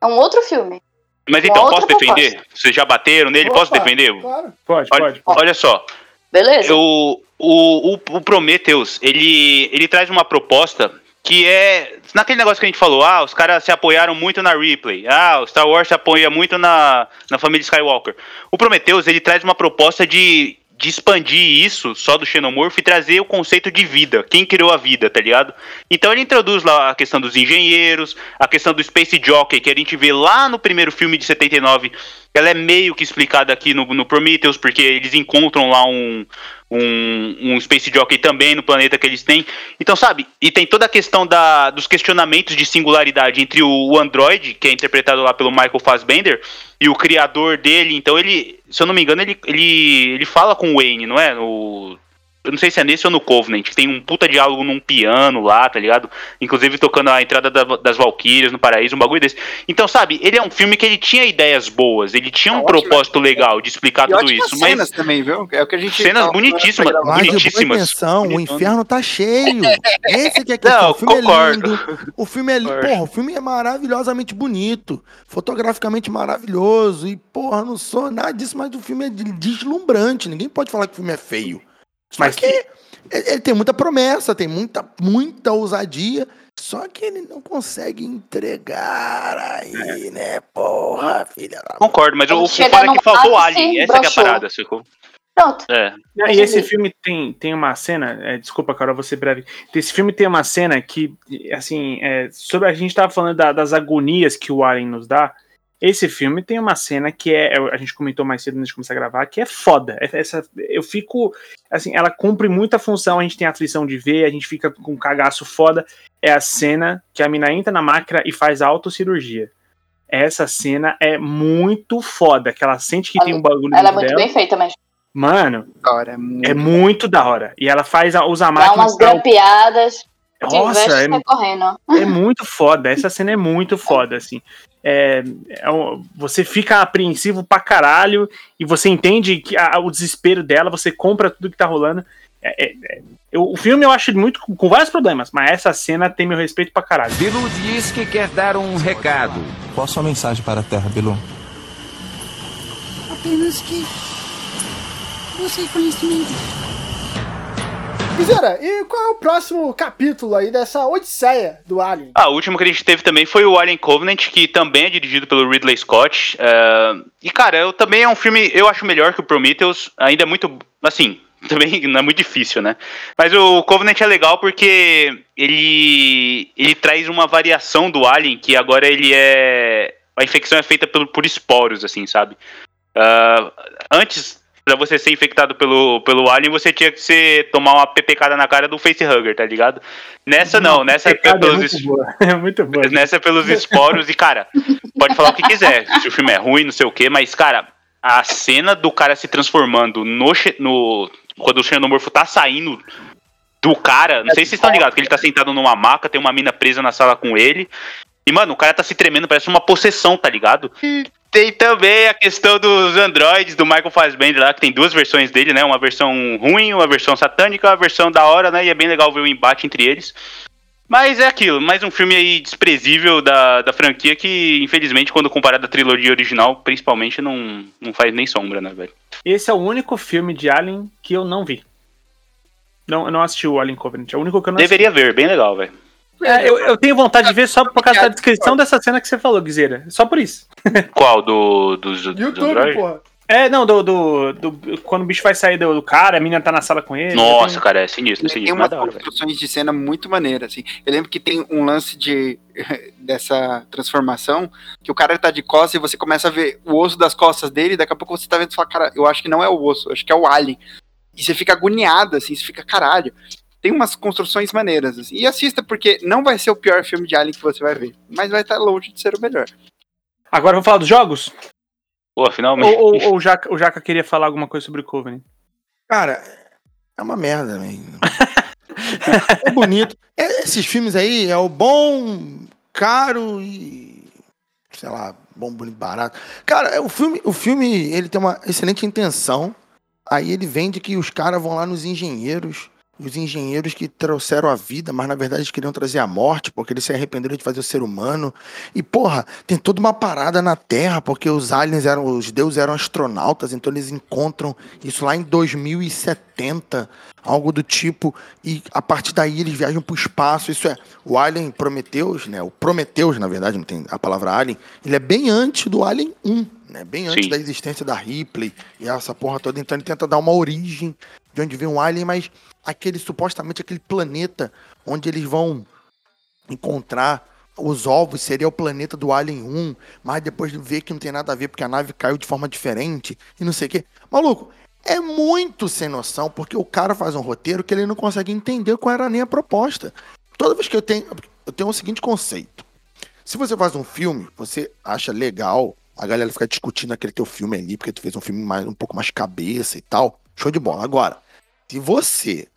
É um outro filme. Mas então, posso defender? Vocês já bateram nele? Posso Opa, defender? Claro. Pode, Olha, pode. olha só, Beleza? o, o, o Prometheus, ele, ele traz uma proposta que é naquele negócio que a gente falou, ah, os caras se apoiaram muito na Ripley, ah, o Star Wars se apoia muito na, na família Skywalker. O Prometheus, ele traz uma proposta de, de expandir isso só do xenomorfo e trazer o conceito de vida, quem criou a vida, tá ligado? Então ele introduz lá a questão dos engenheiros, a questão do Space Jockey, que a gente vê lá no primeiro filme de 79, ela é meio que explicada aqui no, no Prometheus, porque eles encontram lá um, um, um Space Jockey também no planeta que eles têm. Então, sabe, e tem toda a questão da, dos questionamentos de singularidade entre o, o Android, que é interpretado lá pelo Michael Fassbender, e o criador dele. Então, ele, se eu não me engano, ele, ele, ele fala com o Wayne, não é? No, eu não sei se é nesse ou no Covenant, que tem um puta diálogo num piano lá, tá ligado? Inclusive tocando a entrada da- das Valkyrias no paraíso, um bagulho desse. Então, sabe, ele é um filme que ele tinha ideias boas, ele tinha um É ótimo. propósito legal de explicar E tudo isso, cenas mas também, viu? É o que a gente. cenas falando bonitíssimas. Mas de boa bonitíssimas. intenção, o inferno tá cheio. Esse que é a questão. Não, o filme concordo. é lindo. O filme é lindo. Porra, o filme é maravilhosamente bonito. Fotograficamente maravilhoso. E, porra, não sou nada disso, mas o filme é de- deslumbrante. Ninguém pode falar que o filme é feio. Só Mas que ele, ele tem muita promessa, tem muita, muita ousadia. Só que ele não consegue entregar aí, né? Porra, filha da. Concordo, mas o, foda é que faltou Alien, essa que é a parada, sacou? Pronto. É. E esse filme tem, tem uma cena, é, desculpa, Carol, vou ser breve. Esse filme tem uma cena que, assim, é, sobre a gente tava falando da- das agonias que o Alien nos dá. Esse filme tem uma cena que é, a gente comentou mais cedo antes de começar a gravar, que é foda. É- Essa, eu fico, assim, ela cumpre muita função, a gente tem aflição de ver, a gente fica com um cagaço foda. É a cena que a mina entra na máquina e faz a autocirurgia. Essa cena é muito foda, que ela sente que Ela- tem um bagulho Ela é muito dela. bem feita mesmo. Mano, é muito- é muito da hora. E ela faz a, usa a Dá máquina umas pra- grampeadas. Nossa, é, é muito foda. Essa cena é muito foda, assim. É, é um- você fica apreensivo pra caralho e você entende que a- o desespero dela, você compra tudo que tá rolando. É- é- é- eu- o filme eu acho muito com, com vários problemas, mas essa cena tem meu respeito pra caralho. Bilu diz que quer dar um recado. Qual a sua mensagem para a Terra, Bilu? Apenas que. Você conhecimento. Guizera, e qual é o próximo capítulo aí dessa odisseia do Alien? Ah, o último que a gente teve também foi o Alien Covenant, que também é dirigido pelo Ridley Scott. é, E, cara, eu também é um filme, eu acho melhor que o Prometheus. Ainda é muito. Assim, também não é muito difícil, né? Mas o Covenant é legal porque ele. ele traz uma variação do Alien, que agora ele é. A infecção é feita por, por esporos, assim, sabe? Ah, antes. Pra você ser infectado pelo, pelo Alien, você tinha que ser, tomar uma pepecada na cara do facehugger, tá ligado? Nessa não, nessa é é pelos muito boa. É muito boa. Nessa é pelos esporos e, cara, pode falar o que quiser. Se o filme é ruim, não sei o quê, mas, cara, a cena do cara se transformando no. no quando o xenomorfo tá saindo do cara, não sei se vocês estão ligados, que ele tá sentado numa maca, tem uma mina presa na sala com ele. E, mano, o cara tá se tremendo, parece uma possessão, tá ligado? Tem também a questão dos androides do Michael Fassbender lá, que tem duas versões dele, né? Uma versão ruim, uma versão satânica, uma versão da hora, né? E é bem legal ver o embate entre eles. Mas é aquilo, mais um filme aí desprezível da, da franquia que, infelizmente, quando comparado à trilogia original, principalmente, não, não faz nem sombra, né, velho? Esse é o único filme de Alien que eu não vi. Não, eu não assisti o Alien Covenant. É o único que eu não Deveria ver, bem legal, velho. É, eu, eu tenho vontade de ver só por causa da descrição dessa cena que você falou, Guizeira. Só por isso. Qual? Do, dos, dos YouTube, porra. É, não, do, do, do- Quando o bicho vai sair do, do cara, a menina tá na sala com ele. Nossa, eu cara, é sinistro, é Tem sinistro. umas Mas da hora, velho. construções de cena muito maneiras, assim. Eu lembro que tem um lance de dessa transformação que o cara tá de costas e você começa a ver o osso das costas dele, e daqui a pouco você tá vendo e fala, cara, eu acho que não é o osso, acho que é o alien. E você fica agoniado, assim, você fica, caralho. Tem umas construções maneiras, assim. E assista, porque não vai ser o pior filme de Alien que você vai ver, mas vai estar longe de ser o melhor. Agora vamos falar dos jogos? Pô, finalmente. Ou, ou, ou o, Jaca, o Jaca queria falar alguma coisa sobre o Covenant? Cara, é uma merda, mesmo. é bonito. É, esses filmes aí é o bom, caro e. sei lá, bom, bonito, barato. Cara, é, o filme, o filme ele tem uma excelente intenção. Aí ele vende que os caras vão lá nos engenheiros. Os engenheiros que trouxeram a vida, mas na verdade eles queriam trazer a morte, porque eles se arrependeram de fazer o ser humano. E, porra, tem toda uma parada na Terra, porque os aliens eram, os deuses eram astronautas, então eles encontram isso lá em 2070, algo do tipo, e a partir daí eles viajam pro espaço. Isso é, o Alien Prometheus, né? O Prometheus, na verdade, não tem a palavra Alien, ele é bem antes do Alien 1, né? Bem antes Sim. da existência da Ripley e essa porra toda. Então ele tenta dar uma origem de onde vem um Alien, mas aquele supostamente aquele planeta onde eles vão encontrar os ovos seria o planeta do Alien 1, mas depois vê que não tem nada a ver porque a nave caiu de forma diferente e não sei o quê. Maluco, é muito sem noção porque o cara faz um roteiro que ele não consegue entender qual era nem a proposta. Toda vez que eu tenho. Eu tenho o seguinte conceito. Se você faz um filme, você acha legal a galera ficar discutindo aquele teu filme ali, porque tu fez um filme mais, um pouco mais cabeça e tal. Show de bola. Agora, se você,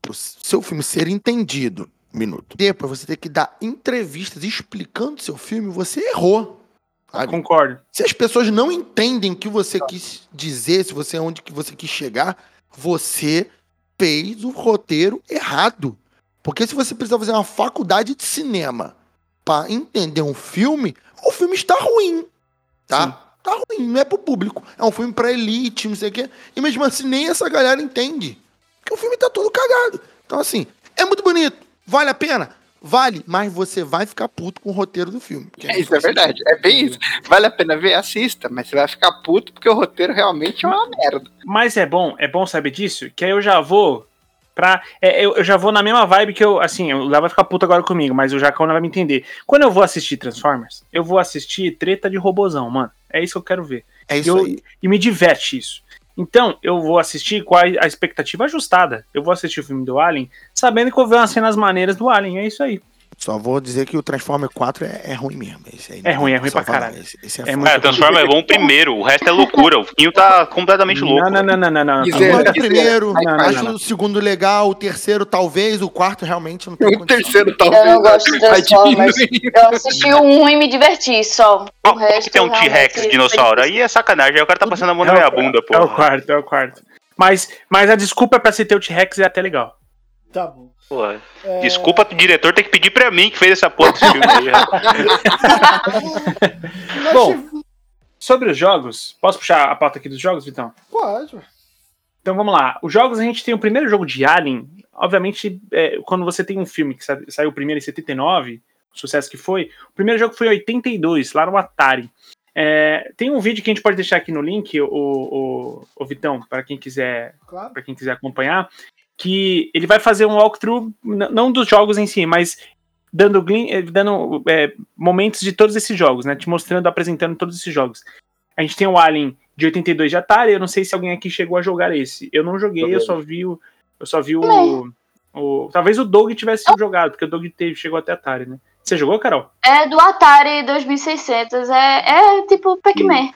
pro seu filme ser entendido, um minuto, depois você ter que dar entrevistas explicando seu filme, você errou. sabe? Concordo. Se as pessoas não entendem o que você quis dizer, se você onde que você quis chegar, você fez o roteiro errado. Porque se você precisar fazer uma faculdade de cinema para entender um filme, o filme está ruim, tá? Tá ruim, não é pro público. É um filme pra elite, não sei o quê. E mesmo assim, nem essa galera entende. Porque o filme tá todo cagado. Então, assim, é muito bonito. Vale a pena? Vale, mas você vai ficar puto com o roteiro do filme. É, isso é verdade, é bem isso. Vale a pena ver, assista, mas você vai ficar puto porque o roteiro realmente é uma merda. Mas é bom, é bom saber disso, que aí eu já vou pra. é, eu, eu já vou na mesma vibe que eu. Assim, o Léo vai ficar puto agora comigo, mas o Jacão não vai me entender. Quando eu vou assistir Transformers, eu vou assistir treta de robozão, mano. É isso que eu quero ver. É isso eu, aí. E me diverte isso. Então, eu vou assistir com a, a expectativa ajustada. Eu vou assistir o filme do Alien sabendo que eu vou ver umas cenas maneiras do Alien. É isso aí. Só vou dizer que o Transformer 4 é, é ruim mesmo. Esse aí É não ruim, é ruim pra falar. caralho. Esse, esse é, É É, Transformer é bom primeiro, o resto é loucura. O Finho tá completamente louco. Não, não, não, não, não, não. É- do isso é- primeiro, Não, não, acho não, não. o segundo legal, o terceiro talvez, o quarto realmente não tem O condição. terceiro talvez. Eu não gosto de Transformers. Eu assisti o 1 e me diverti só. O resto que tem um T-Rex dinossauro? Aí é sacanagem, aí o cara tá passando a mão na É o- minha bunda, pô. É o quarto, é o quarto. Mas, mas a desculpa pra se ter o T-Rex é até legal. Tá bom. Porra. É, Desculpa, o diretor tem que pedir pra mim que fez essa porra desse filme aí. Bom. tive- Sobre os jogos, posso puxar a pauta aqui dos jogos, Vitão? Pode. Então vamos lá. Os jogos a gente tem o primeiro jogo de Alien. Obviamente, é, quando você tem um filme que sa- saiu primeiro em 79, o sucesso que foi, o primeiro jogo foi em 82, lá no Atari. É, tem um vídeo que a gente pode deixar aqui no link, o, o, o Vitão, para quem quiser Claro. para quem quiser acompanhar, que ele vai fazer um walkthrough, não dos jogos em si, mas dando, eh, dando é, momentos de todos esses jogos, né? Te mostrando, apresentando todos esses jogos. A gente tem o Alien de 82 de Atari, eu não sei se alguém aqui chegou a jogar esse. Eu não joguei, eu só vi o. Eu só vi o. o- talvez o Doug tivesse jogado, porque o Doug teve, chegou até Atari, né? Você jogou, Carol? É do Atari 2600. É, é tipo Pac-Man.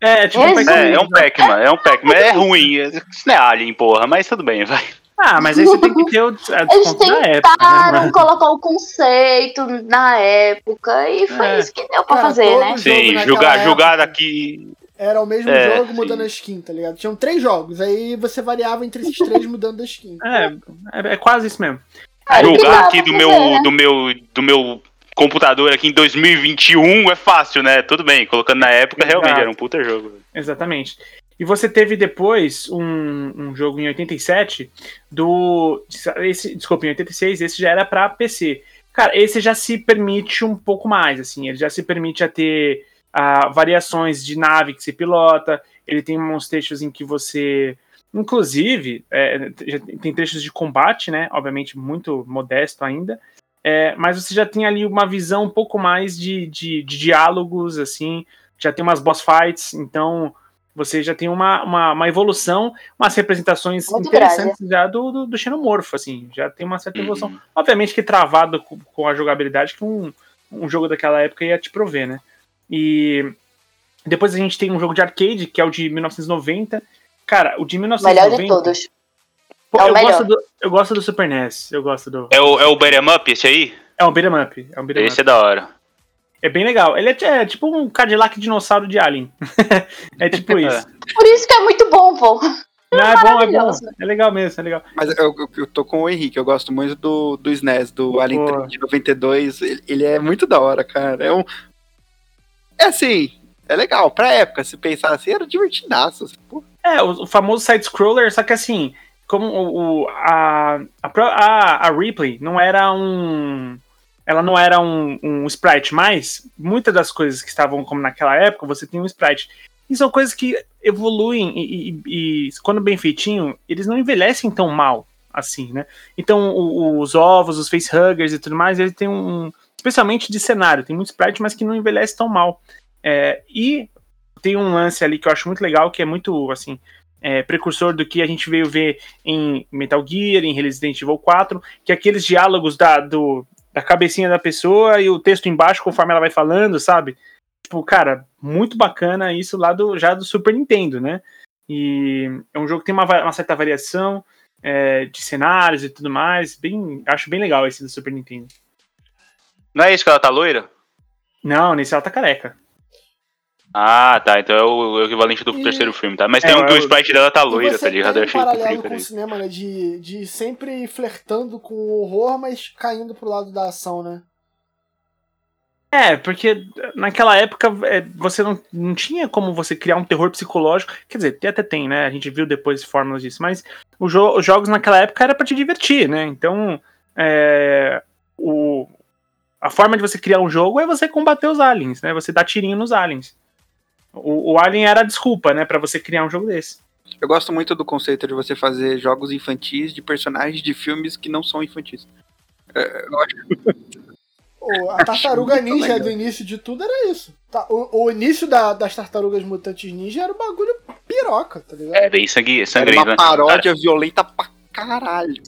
É, tipo, Esse- Pac-Man. É, é um Pac-Man, é um Pac-Man. É ruim, isso não é Alien, porra, mas tudo bem, vai. Ah, mas aí você tem que ter o a Eles desconto da época. né, tentaram colocar o conceito na época e foi É. isso que deu pra Cara, fazer, né? Sim, naquela jogar, época jogar aqui. Era o mesmo É, jogo sim. mudando a skin, tá ligado? Tinham três jogos, aí você variava entre esses três mudando a skin. É, é, é quase isso mesmo. Aí dá aqui do meu, né? do meu, do meu computador aqui em 2021 é fácil, né? Tudo bem, colocando na época realmente Exato. era um puta jogo. Exatamente. E você teve depois um, um jogo em 87 do. Esse, desculpa, em 86, esse já era pra PC. Cara, esse já se permite um pouco mais, assim, ele já se permite a ter ah, variações de nave que você pilota, ele tem uns trechos em que você. Inclusive, é, tem trechos de combate, né? Obviamente, muito modesto ainda. É, mas você já tem ali uma visão um pouco mais de, de, de diálogos, assim, já tem umas boss fights, então você já tem uma, uma, uma evolução, umas representações Muito interessantes já do, do, do xenomorfo, assim, já tem uma certa evolução. Uhum. Obviamente que travado com, com a jogabilidade que um, um jogo daquela época ia te prover, né? E depois a gente tem um jogo de arcade, que é o de 1990. Cara, o de O 1990... melhor de todos. Pô, É o eu, melhor. gosto do, eu gosto do Super NES, eu gosto do... É o, é o Beat'em Up esse aí? É um beat'em up, é um beat'em Esse up. é da hora. É bem legal. Ele é, é tipo um Cadillac dinossauro de Alien. é tipo isso. Por isso que é muito bom, pô. Não, é bom, é bom. É legal mesmo, é legal. Mas eu, eu, eu tô com o Henrique, eu gosto muito do, do SNES, do Alien Pô. 3 de 92. Ele, ele é muito da hora, cara. É um. É assim, é legal. Pra época, se pensar assim, era divertidaço. assim. É, o, o famoso side-scroller, só que assim, como o, o- a, a, a Ripley não era um. Ela não era um, um sprite mais. Muitas das coisas que estavam como naquela época, você tem um sprite. E são coisas que evoluem e, e- e, quando bem feitinho, eles não envelhecem tão mal assim, né? Então, o- os ovos, os facehuggers e tudo mais, eles têm um. Especialmente de cenário, tem muito sprite, mas que não envelhece tão mal. É, e tem um lance ali que eu acho muito legal, que é muito, assim, é, precursor do que a gente veio ver em Metal Gear, em Resident Evil 4, que é aqueles diálogos da, do, da cabecinha da pessoa e o texto embaixo conforme ela vai falando, sabe? Tipo, cara, muito bacana isso lá do, já do Super Nintendo, né? E é um jogo que tem uma, uma certa variação é, de cenários e tudo mais. Bem, acho bem legal esse do Super Nintendo. Não é isso que ela tá loira? Não, nesse ela tá careca. Ah, tá. Então é o, o equivalente do E- terceiro filme, tá? Mas É, tem um que o eu- sprite dela tá loira, tá ligado? Eu um achei que paralelo com o cinema, né? De, de sempre flertando com o horror, mas caindo pro lado da ação, né? É, porque naquela época é, você não, não tinha como você criar um terror psicológico. Quer dizer, até tem, né? A gente viu depois fórmulas disso, mas o jo- os jogos naquela época era pra te divertir, né? Então, é, o, a forma de você criar um jogo é você combater os aliens, né? Você dar tirinho nos aliens. O, o Alien era a desculpa, né, Pra você criar um jogo desse. Eu gosto muito do conceito de você fazer jogos infantis de personagens de filmes que não são infantis. É, eu acho O- a tartaruga ninja do início de tudo era isso. Tá, o, o início da- das tartarugas mutantes ninja era um bagulho piroca, tá ligado? É bem sangue, era sangrento, uma né? paródia violenta pra caralho.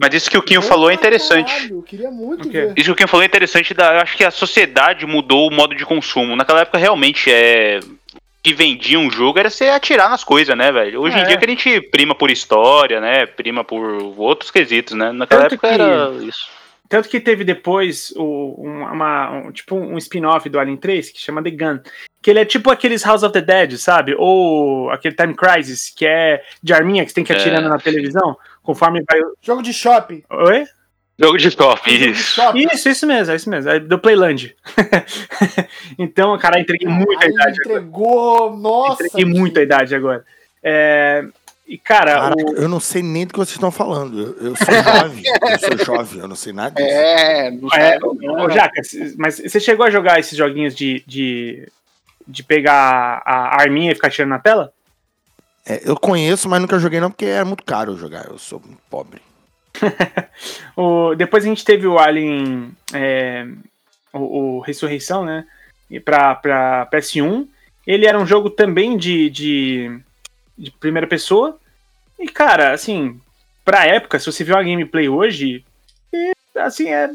Mas isso que o Quinho falou é interessante. caralho, Eu queria muito O quê? ver. Isso que o Kim falou é interessante, da, eu acho que a sociedade mudou o modo de consumo. Naquela época, realmente, é. O que vendia um jogo era você atirar nas coisas, né, velho? Hoje em É. dia que a gente prima por história, né? Prima por outros quesitos, né? Naquela Tanto época que- era isso. Tanto que teve depois o, um, uma, um- tipo um spin-off do Alien 3 que chama The Gun. Que ele é tipo aqueles House of the Dead, sabe? Ou aquele Time Crisis, que é de arminha que você tem que ir É. atirando na televisão, conforme vai. Jogo de shopping. Oi? Jogo de de isso. shopping. Isso, isso mesmo, é isso mesmo. É do Playland. então, cara, entreguei muita Aí idade agora. entregou, nossa. Entreguei muita idade agora. É, E, cara, Caraca, o- eu não sei nem do que vocês estão falando. Eu, eu sou jovem, eu sou jovem, eu não sei nada disso. É, não É, não. ô, Jaca, mas você chegou a jogar esses joguinhos de, de, de pegar a arminha e ficar tirando na tela? É, eu conheço, mas nunca joguei não, porque é muito caro jogar. Eu sou pobre. O, depois a gente teve o Alien, é, o, o Ressurreição, né? E pra, pra PS1. Ele era um jogo também de, de, de primeira pessoa. E, cara, assim, pra época, se você viu a gameplay hoje, é, assim, é.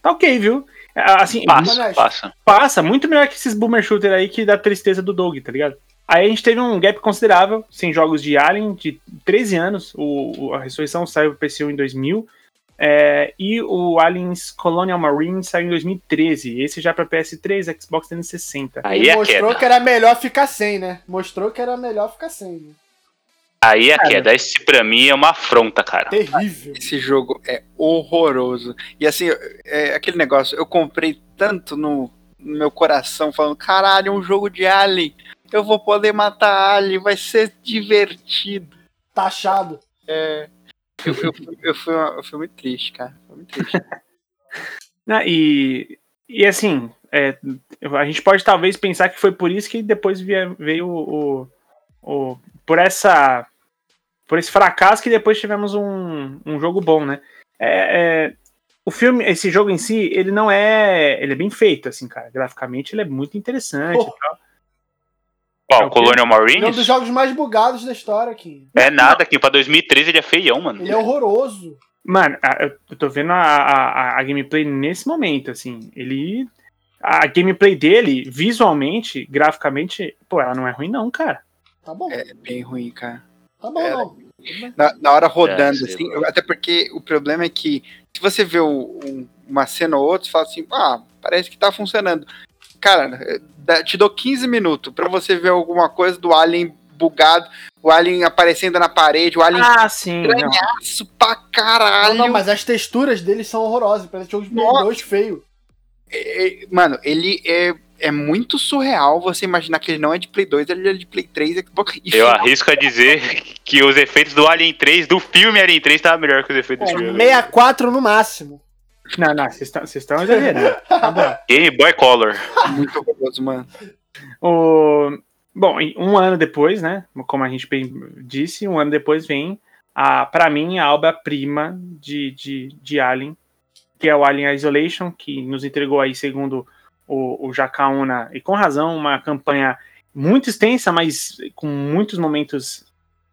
Tá ok, viu? É, Assim, Passa, passa. passa muito melhor que esses boomer shooter aí que dá tristeza do Doug, tá ligado? Aí a gente teve um gap considerável, sem jogos de Alien, de 13 anos. O, o- a Ressurreição saiu pro PC em 2000. é, e o Aliens Colonial Marine saiu em 2013. Esse já pra PS3, Xbox 360. Aí Ele é mostrou queda. que era melhor ficar sem, né? Mostrou que era melhor ficar sem. Né? Aí é Cara. queda. Esse pra mim é uma afronta, cara. Terrível. Esse jogo é horroroso. E assim, é aquele negócio, eu comprei tanto no, no meu coração, falando, caralho, um jogo de Alien. Eu vou poder matar Alien, vai ser divertido. Taxado. É. Eu, eu, eu, fui, uma- eu fui muito triste, cara. Foi muito triste. Ah, e, e assim, é, a gente pode talvez pensar que foi por isso que depois vie- veio o, o, o- por essa por esse fracasso que depois tivemos um, um jogo bom, né? É, é, o filme, esse jogo em si, ele não é, ele é bem feito, assim, cara. Graficamente ele é muito interessante. Pô. e tal. Qual? É o? Colonial Ele é um Marines? dos jogos mais bugados da história aqui. É nada, aqui pra 2013 ele é feião, mano. Ele é horroroso. Mano, eu eu tô vendo a, a, a gameplay nesse momento, assim. Ele. A gameplay dele, visualmente, graficamente, pô, ela não é ruim, não, cara. Tá bom. É bem ruim, cara. Tá bom, É. não. Na, na hora rodando, É, assim, lá. até porque o problema é que se você vê o- um- uma cena ou outra, você fala assim, ah, parece que tá funcionando. Cara, te dou 15 minutos pra você ver alguma coisa do Alien bugado, o Alien aparecendo na parede, o Alien Ah, sim. não. estranhaço pra caralho. Não, não, mas as texturas dele são horrorosas. Parece jogo de Play Nossa. 2 feio. É, é, mano, ele é, é muito surreal você imaginar que ele não é de Play 2, ele é de Play 3, Xbox. E Eu final- arrisco a dizer que os efeitos do Alien 3, do filme Alien 3, tava melhor que os efeitos É, desse jogo. 64 no máximo. Não, não, vocês estão- vocês estão exagerando. Tá Boy Color. muito horroroso, mano. O... Bom, e um ano depois, né? Como a gente bem disse, um ano depois vem, a, pra mim, a obra-prima de, de, de Alien, que é o Alien Isolation, que nos entregou aí, segundo o, o Jacaúna, e com razão, uma campanha muito extensa, mas com muitos momentos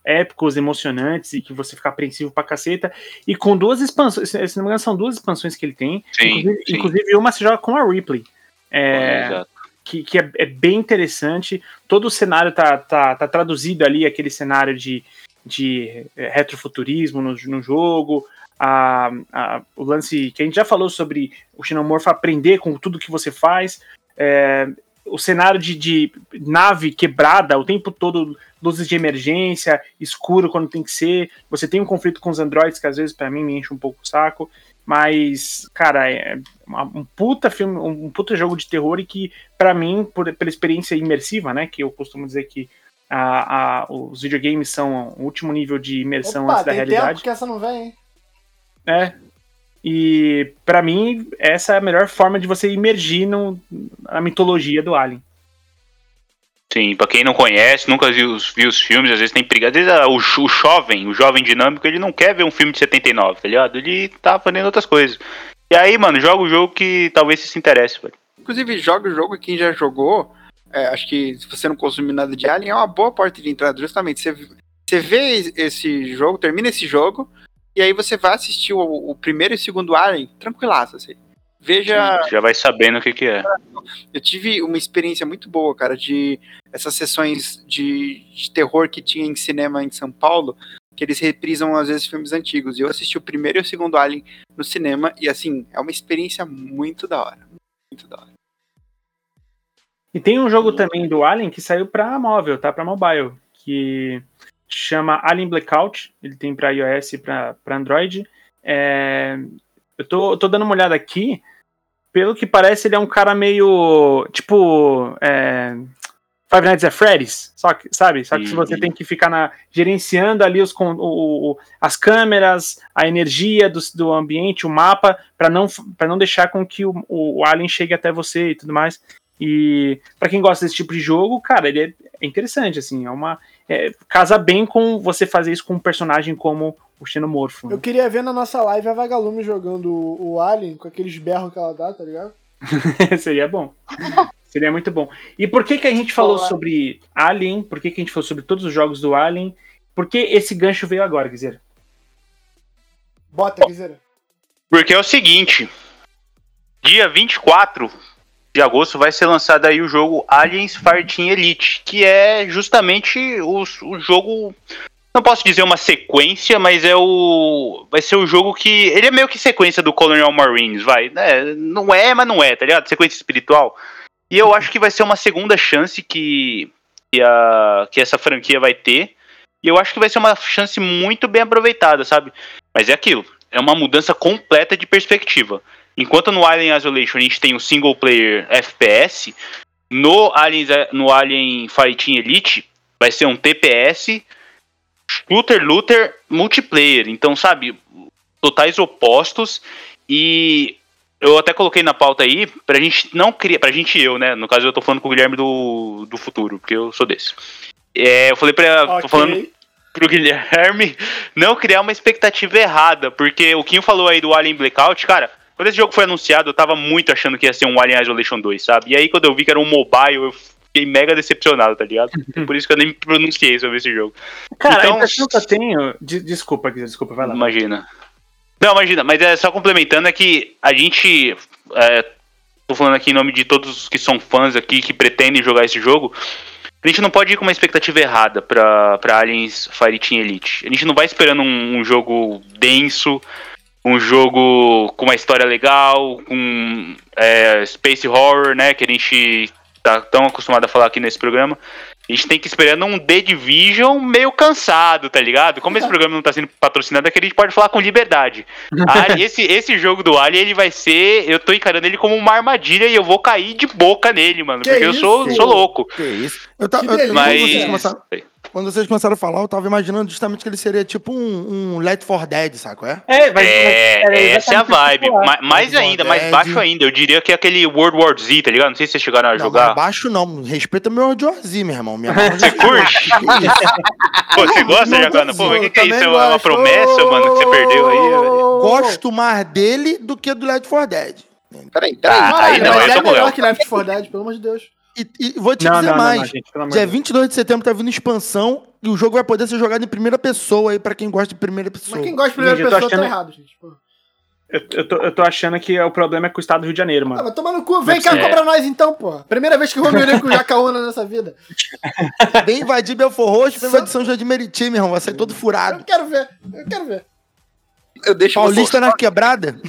épicos, emocionantes, e que você fica apreensivo pra caceta, e com duas expansões, se não me engano, são duas expansões que ele tem, Sim, inclusive, sim. inclusive uma se joga com a Ripley. É, Exato. que, que é, é bem interessante. Todo o cenário tá, tá, tá traduzido ali, aquele cenário de, de é, retrofuturismo no, no jogo. A, a- o lance que a gente já falou sobre o xenomorfo aprender com tudo que você faz. é, o cenário de, de nave quebrada o tempo todo, luzes de emergência, escuro quando tem que ser. Você tem um conflito com os androids que às vezes pra mim me enche um pouco o saco. Mas, cara, é um puta filme, um puta jogo de terror e que, pra mim, por, pela experiência imersiva, né? Que eu costumo dizer que a, a- os videogames são o último nível de imersão Opa, antes da tem tempo realidade. que essa não vem, hein? É. E pra mim, essa é a melhor forma de você imergir no, na mitologia do Alien. Sim, pra quem não conhece, nunca viu os, viu os filmes, às vezes tem briga. Às vezes ah, o, o jovem, o jovem dinâmico, ele não quer ver um filme de 79, tá ligado? Ele tá fazendo outras coisas. E aí, mano, joga o jogo que talvez você se interesse, velho. Inclusive, joga o jogo e quem já jogou, é, acho que se você não consumir nada de Alien, é uma boa porta de entrada, justamente. Você, você vê esse jogo, termina esse jogo, E aí você vai assistir o, o primeiro e o segundo Alien, tranquilaço, assim. Veja. Já vai sabendo o que, que é. Eu tive uma experiência muito boa, cara, de essas sessões de, de terror que tinha em cinema em São Paulo, que eles reprisam às vezes filmes antigos. E eu assisti o primeiro e o segundo Alien no cinema, e assim, é uma experiência muito da hora. Muito da hora. E tem um jogo também do Alien que saiu pra móvel, tá? Pra mobile, que chama Alien Blackout. Ele tem pra iOS e pra, pra Android. É, eu tô, tô dando uma olhada aqui. Pelo que parece, ele é um cara meio. Tipo. É, Five Nights at Freddy's, só que, sabe? Só que você sim. tem que ficar na, gerenciando ali os, o, o- as câmeras, a energia do, do ambiente, o mapa, para não, pra não deixar com que o, o alien chegue até você e tudo mais. E pra quem gosta desse tipo de jogo, cara, ele é, é interessante, assim, é uma. É, casa bem com você fazer isso com um personagem como o Xenomorfo. né? Eu queria ver na nossa live a Vagalume jogando o, o Alien com aqueles berros que ela dá, tá ligado? Seria bom. Seria muito bom. E por que que a gente falou Boa. sobre Alien? Por que que a gente falou sobre todos os jogos do Alien? Por que esse gancho veio agora, dizer? Bota, Guizeira. Porque é o seguinte: dia 24 de agosto vai ser lançado aí o jogo Aliens Fireteam Elite, que é justamente o, o jogo. Não posso dizer uma sequência, mas é o. Vai ser o jogo que. Ele é meio que sequência do Colonial Marines, vai. É, não é, mas não é, tá ligado? Sequência espiritual. E eu acho que vai ser uma segunda chance que, que, a, que essa franquia vai ter. E eu acho que vai ser uma chance muito bem aproveitada, sabe? Mas é aquilo é uma mudança completa de perspectiva. Enquanto no Alien Isolation a gente tem o single player FPS, no Alien, no Alien Fireteam Elite vai ser um TPS, shooter, looter, multiplayer. Então, sabe, totais opostos e eu até coloquei na pauta aí pra gente não criar, pra gente eu, né? No caso eu tô falando com o Guilherme do, do futuro, porque eu sou desse. É, eu falei pra. Tô Ok. falando pro Guilherme não criar uma expectativa errada, porque o Kim falou aí do Alien Blackout, cara, quando esse jogo foi anunciado, eu tava muito achando que ia ser um Alien Isolation 2, sabe? E aí quando eu vi que era um mobile, eu fiquei mega decepcionado, tá ligado? Por isso que eu nem me pronunciei sobre esse jogo. Cara, Então- a impressão que eu tenho. de- desculpa, Guilherme, desculpa, vai lá. Imagina. Não, imagina, mas é só complementando é que a gente. É, tô falando aqui em nome de todos os que são fãs aqui que pretendem jogar esse jogo. A gente não pode ir com uma expectativa errada pra, pra Aliens Fireteam Elite. A gente não vai esperando um, um jogo denso, um jogo com uma história legal, com é, space horror, né? Que a gente tá tão acostumado a falar aqui nesse programa. A gente tem que ir esperando um The Division meio cansado, tá ligado? Como esse programa não tá sendo patrocinado, é que a gente pode falar com liberdade. Ah, esse, esse jogo do Alien, ele vai ser. Eu tô encarando ele como uma armadilha e eu vou cair de boca nele, mano. Que porque eu sou, isso? sou louco. Que isso? Eu quando, Mas. Quando vocês começaram a falar, eu tava imaginando justamente que ele seria tipo um, um Let for Dead, saco? É? É, vai, É, essa é a vibe. Ma- mais World ainda, War mais Dead. baixo ainda. Eu diria que é aquele World War Z, tá ligado? Não sei se vocês chegaram a Não, jogar. mas baixo não. Respeita meu Diorzi, meu irmão. Minha mão Você curte? Pô, você gosta, Não Jacana? Pô, o que, que é isso? É uma promessa, mano, que você perdeu aí, velho? Gosto mais dele do que do Let for Dead. Peraí, peraí. Ah, aí não, mas eu é tô melhor que Left 4 Dead, pelo amor de Deus. E, e vou te Não, dizer não, mais. não, gente, Dia de Deus. 22 de setembro tá vindo expansão e o jogo vai poder ser jogado em primeira pessoa aí pra quem gosta de primeira pessoa. Mas quem gosta de primeira Gente, pessoa tá achando- errado, gente. Pô. Eu, eu tô, eu tô achando que o problema é com o estado do Rio de Janeiro, Ah, mano. vai tomar no cu. Vem cá é. cobrar nós então, pô. Primeira vez que eu vou me unir com o Jacaúna nessa vida. Vem invadir Belfor Roxo, vem invadir São João de Meriti, meu irmão. Vai sair todo furado. Eu quero ver. Eu quero ver. Eu deixo Paulista na quebrada.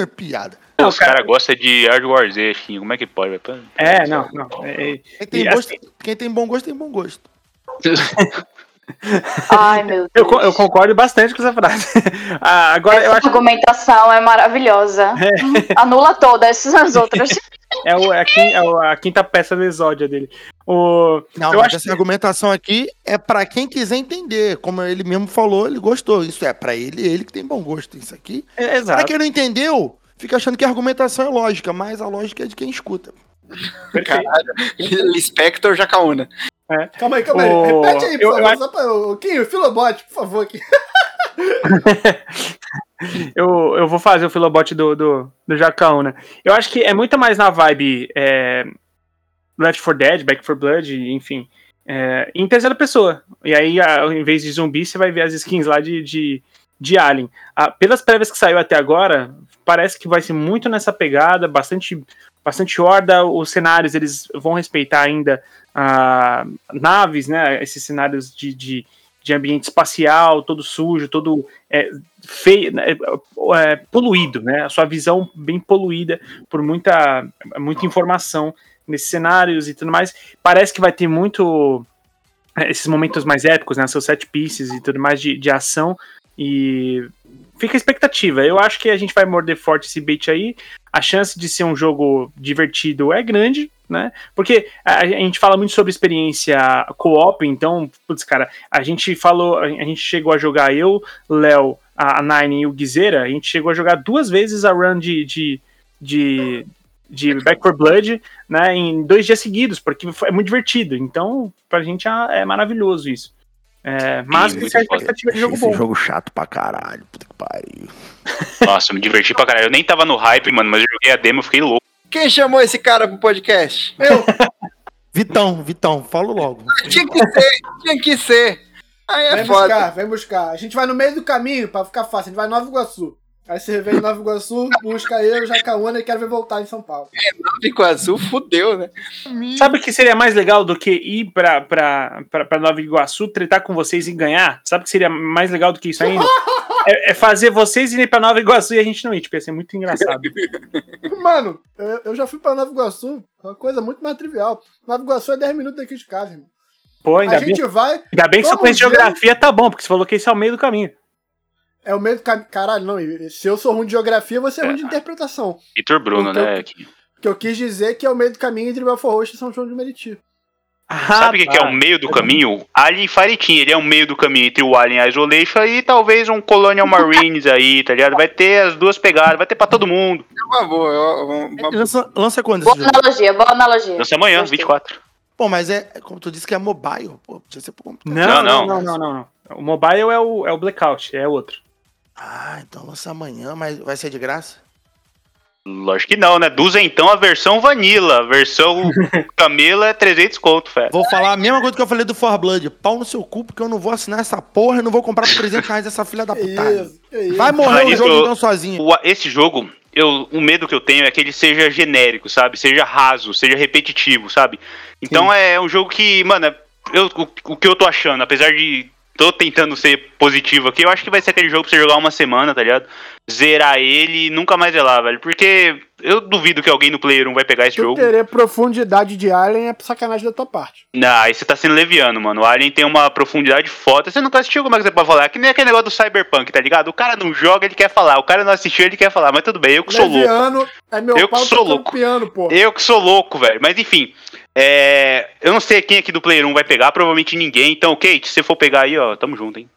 É Piada. Não, Os cara- caras gostam de Hard War Z, Chiquinho. Como é que pode? É, não, não. é- é- Quem tem, gosto, assim- quem tem bom gosto, tem bom gosto. Ai, meu Deus. eu, eu concordo bastante com essa frase. Ah, agora, eu Essa acho que argumentação é maravilhosa. Anula todas as outras. é, o- é a, quin- é a quinta peça do exódio dele. O, Não, eu mas acho essa argumentação aqui é pra quem quiser entender. Como ele mesmo falou, ele gostou. Isso é pra ele, ele que tem bom gosto. Isso aqui. é, Pra exato. quem não entendeu, fica achando que a argumentação é lógica, mas a lógica é de quem escuta. perfeito. Lispector Jacaúna. Calma aí, calma aí. O- Repete aí, por favor. Só pra... O Kim, o Filobot, por favor. Aqui. eu, eu vou fazer o filobot do, do, do Jacaúna. Eu acho que é muito mais na vibe é, Left 4 Dead, Back 4 Blood, enfim. é, em terceira pessoa. E aí, ao invés de zumbi, você vai ver as skins lá de, de, de Alien. Ah, pelas prévias que saiu até agora, parece que vai ser muito nessa pegada, bastante, bastante horda. Os cenários eles vão respeitar ainda ah, naves, né? Esses cenários de, de, de ambiente espacial, todo sujo, todo é, feio, né, é, poluído, né? A sua visão bem poluída por muita, muita informação nesses cenários e tudo mais. Parece que vai ter muito é, esses momentos mais épicos, né? Seus set pieces e tudo mais de, de ação. E fica a expectativa. Eu acho que a gente vai morder forte esse bait aí. A chance de ser um jogo divertido é grande, né? Porque a, a gente fala muito sobre experiência co-op, então, putz, cara, a gente falou, a gente chegou a jogar eu, Léo, a Nine e o Guizeira, a gente chegou a jogar duas vezes a run de, de, de, de Back 4 Blood, né, em dois dias seguidos, porque é muito divertido. Então, pra gente é, é maravilhoso isso. É, mas Sim, expectativa de jogo Esse bom. jogo chato pra caralho. Puta que pariu. Nossa, eu me diverti pra caralho. Eu nem tava no hype, mano, mas eu joguei a demo, eu fiquei louco. Quem chamou esse cara pro podcast? Eu, Vitão, Vitão, falo logo. Tinha que ser, tinha que ser. Aí é vem foda. buscar, vem buscar. A gente vai no meio do caminho pra ficar fácil. A gente vai em Nova Iguaçu. Aí você vem em Nova Iguaçu, busca eu, Jacaúna e quero ver voltar em São Paulo. Pico azul, fudeu, né? Sabe o que seria mais legal do que ir pra, pra, pra, pra Nova Iguaçu, tretar com vocês e ganhar? Sabe o que seria mais legal do que isso ainda? é, é fazer vocês irem pra Nova Iguaçu e a gente não ir. Tipo, ia ser muito engraçado. Mano, eu, eu já fui pra Nova Iguaçu, uma coisa muito mais trivial. Nova Iguaçu é 10 minutos daqui de casa, irmão. Pô, ainda A bem, gente vai, ainda bem que só geografia, tá bom, porque você falou que esse é o meio do caminho. É o meio do caminho. Caralho, não, se eu sou ruim de geografia, você é ruim de interpretação. Vitor Bruno, Então- né? que- O que eu quis dizer é que é o meio do caminho entre Belfort Roxo e São João de Meriti. Sabe o que, que é o meio do caminho? Alien Fireteam, ele é o meio do caminho entre o Alien Isolation e talvez um Colonial Marines aí, tá ligado? Vai ter as duas pegadas, vai ter pra todo mundo. É uma boa. é uma- uma- Lança, lança quando esse Boa jogo? analogia, boa analogia. Lança amanhã, Gostei. 24. Pô, mas é, como tu disse que é mobile, pô, precisa ser por computador. Não, não, Não, não, não, não, não. O mobile é o, é o Blackout, é outro. Ah, então lança amanhã, mas vai ser de graça? Lógico que não, né? Duzentão a versão vanilla, a versão Camila é 300 conto, fé. Vou falar a mesma coisa que eu falei do For Blood. Pau no seu cu, porque eu não vou assinar essa porra e não vou comprar por 300 reais essa filha da puta. Vai morrer Mas o jogo então sozinho. O- esse jogo, eu, o medo que eu tenho é que ele seja genérico, sabe? Seja raso, seja repetitivo, sabe? Então é um jogo que, mano, eu, o, o que eu tô achando, apesar de tô tentando ser positivo aqui, eu acho que vai ser aquele jogo pra você jogar uma semana, tá ligado? Zerar ele e nunca mais zelar, velho. Porque eu duvido que alguém no Player 1 vai pegar esse Tu jogo. querer profundidade de Alien é sacanagem da tua parte. Não, aí você tá sendo leviano, mano. O Alien tem uma profundidade foda. Você nunca assistiu, como é que você pode falar? Que nem aquele negócio do Cyberpunk, tá ligado? O cara não joga, ele quer falar. O cara não assistiu, ele quer falar. Mas tudo bem, eu que sou louco. Leviano é meu Eu que sou louco. piano, pô. Eu que sou louco, velho. Mas enfim, é... eu não sei quem aqui do Player 1 vai pegar, provavelmente ninguém. Então, Kate, se você for pegar aí, ó, tamo junto, hein?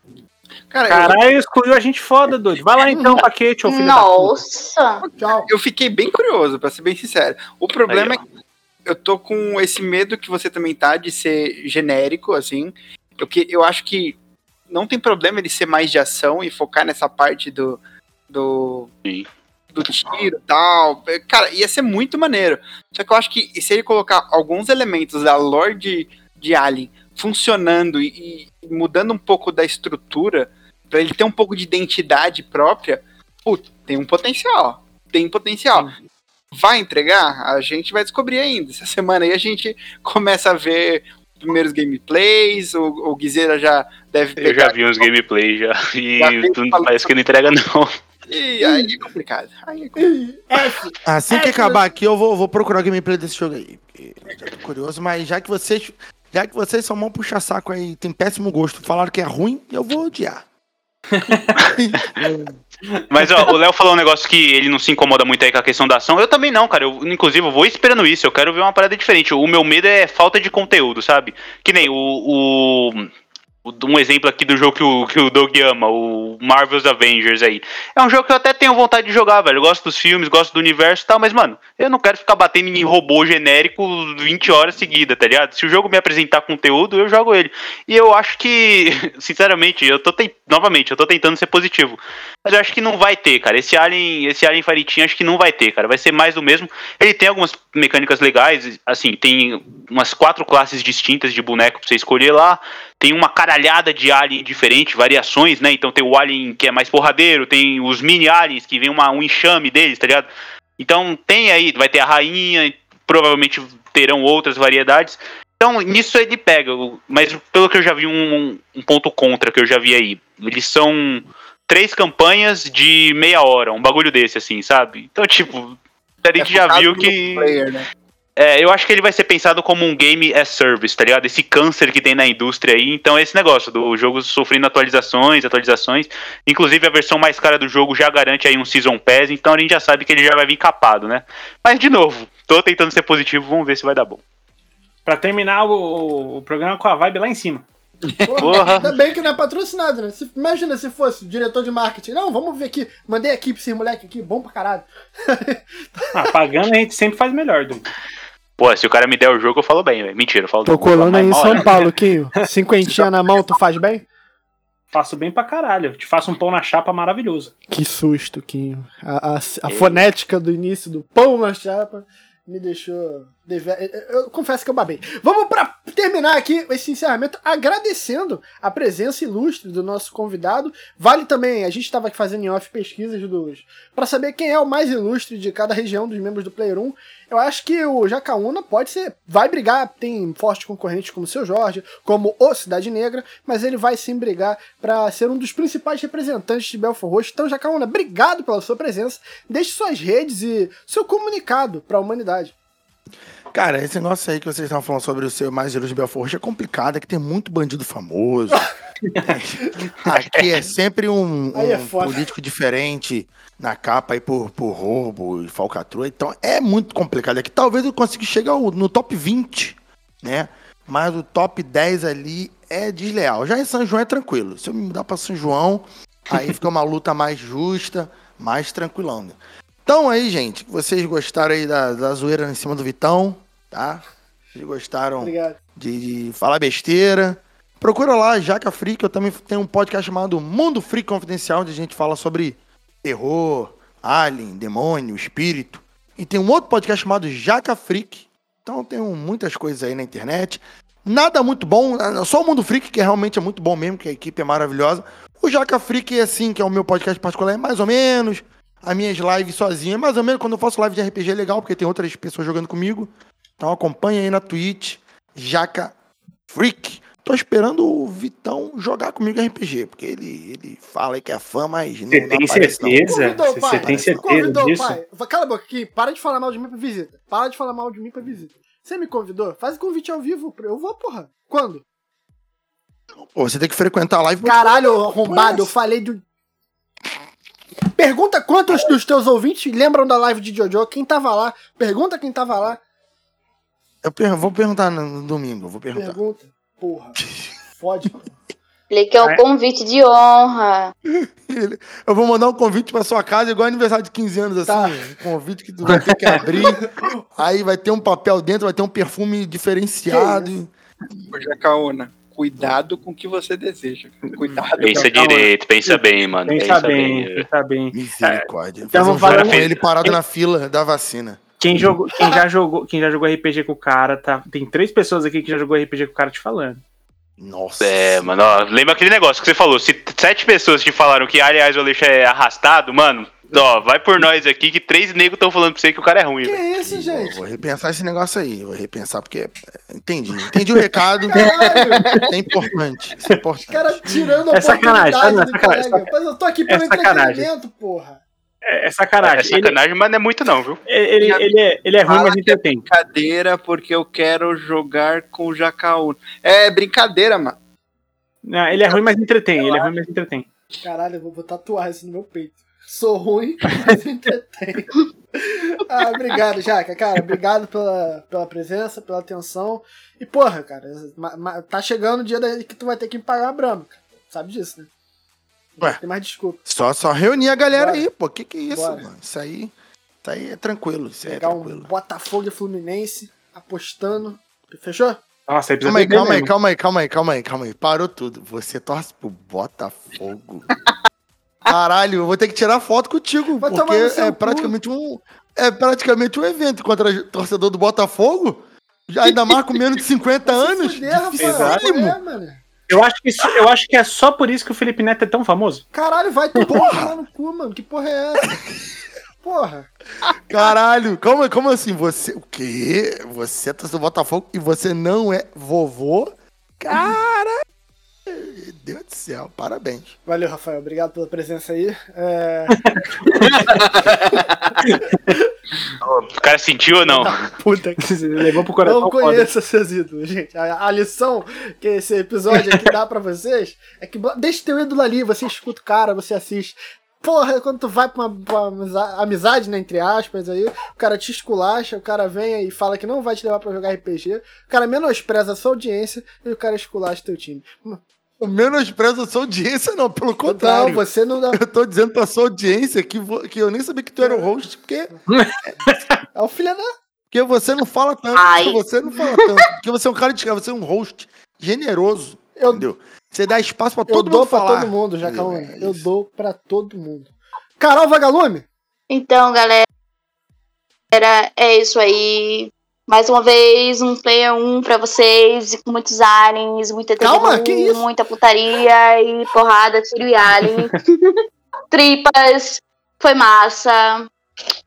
Cara, eu, Caralho, excluiu a gente foda, doido. Vai lá então, paquete, ô filho da puta. Nossa. Eu fiquei bem curioso, pra ser bem sincero. O problema Aí, é que eu tô com esse medo que você também tá de ser genérico, assim. Eu, que, eu acho que não tem problema ele ser mais de ação e focar nessa parte do. do Sim. Do tiro e tal. Cara, ia ser muito maneiro. Só que eu acho que se ele colocar alguns elementos da lore de, de Alien funcionando e, e mudando um pouco da estrutura, pra ele ter um pouco de identidade própria, putz, tem um potencial. Tem potencial. Vai entregar? A gente vai descobrir ainda. Essa semana aí a gente começa a ver os primeiros gameplays, o, o Guizeira já deve Eu já pegar. vi uns gameplay já. E Já parece que não entrega, não. E aí é complicado. Aí é complicado. F. Assim É, que acabar aqui, eu vou, vou procurar o gameplay desse jogo aí. Porque já tô curioso, mas já que vocês. Já que vocês são mão puxa saco aí, tem péssimo gosto, falaram que é ruim, eu vou odiar. Mas ó, o Léo falou um negócio que ele não se incomoda muito aí com a questão da ação. Eu também não, cara. Eu, inclusive, eu vou esperando isso. Eu quero ver uma parada diferente. O meu medo é falta de conteúdo, sabe? Que nem o- o- um exemplo aqui do jogo que o, que o Doug ama, o Marvel's Avengers aí. É um jogo que eu até tenho vontade de jogar, velho. Eu gosto dos filmes, gosto do universo e tal, mas, mano, eu não quero ficar batendo em robô genérico 20 horas seguidas, tá ligado? Se o jogo me apresentar conteúdo, eu jogo ele. E eu acho que, sinceramente, eu tô ten- novamente, eu tô tentando ser positivo. Mas eu acho que não vai ter, cara. Esse Alien, esse Alien Fireteam acho que não vai ter, cara. Vai ser mais do mesmo. Ele tem algumas mecânicas legais, assim, tem umas quatro classes distintas de boneco pra você escolher lá. Tem uma caralhada de alien diferente, variações, né? Então tem o alien que é mais porradeiro, tem os mini aliens que vem uma, um enxame deles, tá ligado? Então tem aí, vai ter a rainha, provavelmente terão outras variedades. Então, nisso ele pega, mas pelo que eu já vi, um, um ponto contra que eu já vi aí. Eles são três campanhas de meia hora, um bagulho desse, assim, sabe? Então, tipo, a gente já É focado viu que. player, né? É, eu acho que ele vai ser pensado como um game as service, tá ligado? Esse câncer que tem na indústria aí. Então, é esse negócio do jogo sofrendo atualizações, atualizações. Inclusive, a versão mais cara do jogo já garante aí um Season Pass, então a gente já sabe que ele já vai vir capado, né? Mas, de novo, tô tentando ser positivo, vamos ver se vai dar bom. Pra terminar o, o programa com a vibe lá em cima. Porra. Ainda bem que não é patrocinado, né? Se- imagina se fosse diretor de marketing. Não, vamos ver aqui. Mandei aqui pra esses moleque aqui, bom pra caralho. Ah, pagando a gente sempre faz melhor, Dudu. Pô, se o cara me der o jogo, eu falo bem, velho. Mentira, eu falo Tô colando aí em São né? Paulo, Quinho. Cinquentinha na mão, tu faz bem? Faço bem pra caralho. Te faço um pão na chapa maravilhoso. Que susto, Quinho. A, a- a fonética do início do pão na chapa me deixou. deve- Eu, eu confesso que eu babei. Vamos pra terminar aqui esse encerramento agradecendo a presença ilustre do nosso convidado. Vale também, a gente estava aqui fazendo em off pesquisas dos. para saber quem é o mais ilustre de cada região dos membros do Player 1. Eu acho que o Jacaúna pode ser. Vai brigar, tem fortes concorrentes como o seu Jorge, como o Cidade Negra, mas ele vai sim brigar para ser um dos principais representantes de Belfort Roxo. Então, Jacaúna, obrigado pela sua presença. Deixe suas redes e seu comunicado para a humanidade. Cara, esse negócio aí que vocês estavam falando sobre o seu mais de Belfort é complicado, é que tem muito bandido famoso. Aqui é sempre um, é um foda. político diferente na capa aí por, por roubo e falcatrua. Então é muito complicado. Aqui talvez eu consiga chegar no top 20, né? Mas o top 10 ali é desleal. Já em São João é tranquilo. Se eu me mudar pra São João, aí fica uma luta mais justa, mais tranquilão. né? Então aí, gente, vocês gostaram aí da, da zoeira em cima do Vitão, tá? Vocês gostaram de, de falar besteira. Procura lá, Jaca Freak. Eu também tenho um podcast chamado Mundo Freak Confidencial, onde a gente fala sobre terror, alien, demônio, espírito. E tem um outro podcast chamado Jaca Freak. Então tem muitas coisas aí na internet. Nada muito bom, só o Mundo Freak, que realmente é muito bom mesmo, que a equipe é maravilhosa. O Jaca Freak, assim, que é o meu podcast particular, é mais ou menos. As minhas lives sozinha, mais ou menos. Quando eu faço live de RPG é legal, porque tem outras pessoas jogando comigo. Então acompanha aí na Twitch, Jaca Freak. Tô esperando o Vitão jogar comigo RPG, porque ele, ele fala aí que é fã, mas não, Você não tem certeza? Você tem certeza Convidou, disso? pai. Cala a boca aqui. Para de falar mal de mim pra visita. Para de falar mal de mim pra visita. Você me convidou? Faz o convite ao vivo. Eu vou, porra. Quando? Pô, você tem que frequentar a live. pra- Caralho, arrombado, eu falei do. Pergunta quantos dos teus ouvintes lembram da live de Jojo? Quem tava lá? Pergunta quem tava lá. Eu per- vou perguntar no, no domingo, eu vou perguntar. Pergunta. Porra. Fode. Explique é um É. convite de honra. Eu vou mandar um convite pra sua casa, igual aniversário de 15 anos, assim. Tá. Um convite que tu vai ter que abrir. aí vai ter um papel dentro, vai ter um perfume diferenciado. Ô, Jacaúna, cuidado com o que você deseja. Cuidado. Pensa direito, pensa bem, mano. Pensa bem, pensa bem. Misericórdia. então Fazer um vamos falar- com ele parado na fila da vacina. Quem, jogou, quem, já jogou, quem já jogou RPG com o cara, tá? Tem três pessoas aqui que já jogou RPG com o cara te falando. Nossa. É, mano, ó, lembra aquele negócio que você falou? Se sete pessoas te falaram que Alien Isolation é arrastado, mano, ó, vai por nós aqui que três negros estão falando pra você que o cara é ruim, Que velho. isso, Eu gente? vou repensar esse negócio aí. Vou repensar, porque. é, Entendi. Entendi o recado. Caralho. É importante. Isso é importante. cara tirando a É sacanagem, oportunidade tá? Não, é do sacanagem, colega. Mas eu tô aqui pelo é sacanagem. entretenimento, porra. É, é É sacanagem. Ele, sacanagem, mas não é muito não, viu? ele, ele, é, ele é ruim, mas entretém. Brincadeira, porque eu quero jogar com o Jacaúna. É brincadeira, mano. Não, ele é ruim, mas entretém. Ele é ruim, mas entretém. Caralho, eu vou, vou tatuar isso no meu peito. Sou ruim, mas entretenho. ah, obrigado, Jaca. Cara, obrigado pela, pela presença, pela atenção. E, porra, cara, tá chegando o dia que tu vai ter que me pagar a Brahma, cara. Sabe disso, né? Não Ué. Tem mais desculpa. Só, só reunir a galera Bora. aí, pô. Que que é isso, Bora. mano? Isso aí. Isso aí é tranquilo. Isso aí é Pegar um tranquilo. Botafogo e Fluminense apostando. Fechou? Nossa, aí Calma aí, calma aí, calma aí, calma aí, calma aí, calma aí. Parou tudo. Você torce pro Botafogo. Caralho, eu vou ter que tirar foto contigo, Vai porque é cu. praticamente um. É praticamente um evento contra torcedor do Botafogo. Já ainda mais com menos de 50 anos. Fuder. Dificílimo. É, mano. Eu acho, que isso- eu acho que é só por isso que o Felipe Neto é tão famoso. Caralho, vai tu porra no cu, mano. Que porra é essa? Porra. Caralho, como, como assim? Você. O quê? Você tá do Botafogo e você não é vovô? Cara! Deus do céu, parabéns. Valeu, Rafael. Obrigado pela presença aí. É... O cara sentiu ou não? Puta que Levou pro coração. Não foda. conheço seus ídolos, gente. A, a lição que esse episódio aqui dá pra vocês é que deixa teu ídolo ali, você escuta o cara, você assiste. Porra, quando tu vai pra uma, pra uma amiza- amizade, né, entre aspas, aí, o cara te esculacha, o cara vem e fala que não vai te levar pra jogar RPG, o cara menospreza a sua audiência e o cara esculacha teu time. O menosprezo a sua audiência, não, pelo Então, contrário. você não dá. Eu tô dizendo pra sua audiência que, vo- que eu nem sabia que tu era o host, porque, É o filho da. porque você não fala tanto. Ai. Porque você não fala tanto. Porque você é um cara de você é um host generoso. Eu, Entendeu? Você dá espaço pra eu todo dou mundo pra falar. todo mundo, calma. É Eu dou pra todo mundo. Carol Vagalume? Então, galera, é isso aí. Mais uma vez, um player 1 pra vocês, e com muitos aliens, muita Calma, que isso? muita putaria e porrada, tiro e alien. Tripas, foi massa.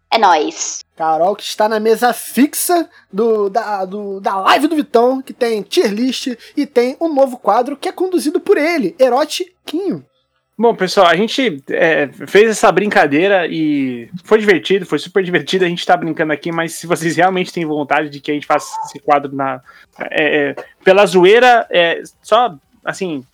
É nóis. Carol, que está na mesa fixa do, da, do- da live do Vitão, que tem tier list e tem um novo quadro que é conduzido por ele, Erotiquinho. Bom, pessoal, a gente é, fez essa brincadeira e foi divertido, foi super divertido. A gente tá brincando aqui, mas se vocês realmente têm vontade de que a gente faça esse quadro na, é, é, pela zoeira, é, só assim.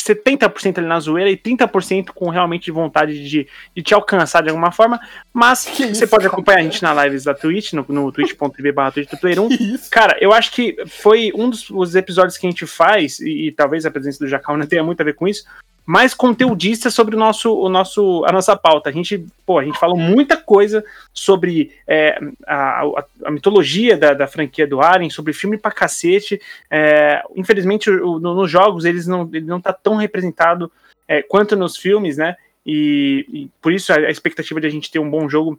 70% ali na zoeira e 30% com realmente vontade de, de te alcançar de alguma forma. Mas Que você isso, pode cara? acompanhar a gente na lives da Twitch, no, no twitch.tv barra Twitch do Player 1. Que isso? Cara, eu acho que foi um dos os episódios que a gente faz, e, e talvez a presença do Jacal não tenha muito a ver com isso, mais conteudista sobre o nosso, o nosso, a nossa pauta. A gente, pô, a gente falou muita coisa sobre é, a, a- a mitologia da, da franquia do Alien, sobre filme pra cacete. É, infelizmente, o- no- nos jogos eles não, ele não tá tão representado é, quanto nos filmes, né? E, e por isso a, a expectativa de a gente ter um bom jogo,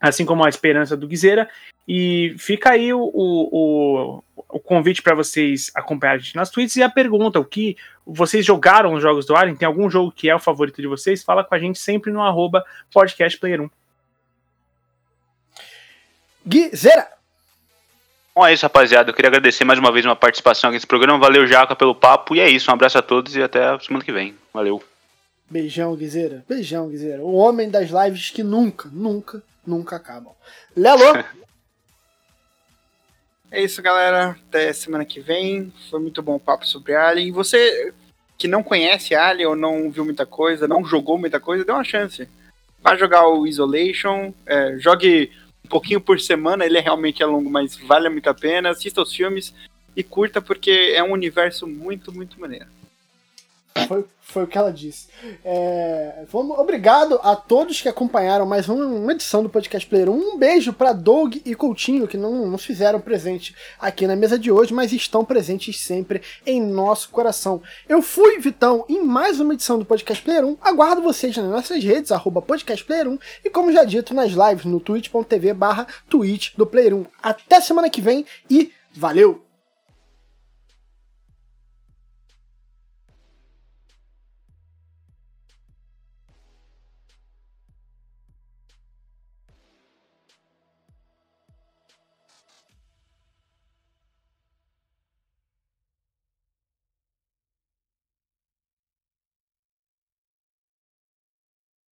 assim como a esperança do Guizeira. E fica aí o, o, o, convite para vocês acompanharem a gente nas tweets e a pergunta: o que vocês jogaram os jogos do Alien? Tem algum jogo que é o favorito de vocês? Fala com a gente sempre no arroba podcastplayer1. Guizera. Bom, é isso, rapaziada. Eu queria agradecer mais uma vez uma participação aqui nesse programa. Valeu, Jaca, pelo papo. E é isso. Um abraço a todos e até a semana que vem. Valeu. Beijão, Guizeira. Beijão, Guizeira. O homem das lives que nunca, nunca, nunca acabam. Lelo. É isso, galera. Até semana que vem. Foi muito bom o papo sobre Alien. E você que não conhece Alien ou não viu muita coisa, não jogou muita coisa, dê uma chance. Vá jogar o Isolation. é, jogue um pouquinho por semana. Ele realmente é longo, mas vale muito a pena. Assista os filmes e curta, porque é um universo muito, muito maneiro. Foi, foi o que ela disse. É, vamos, obrigado a todos que acompanharam mais uma, uma edição do Podcast Player 1. Um beijo para Doug e Coutinho, que não nos fizeram presente aqui na mesa de hoje, mas estão presentes sempre em nosso coração. Eu fui, Vitão, em mais uma edição do Podcast Player 1. Aguardo vocês nas nossas redes, arroba Podcast Player 1, e como já dito, nas lives no twitch.tv barra Twitch do Player 1. Até semana que vem e valeu!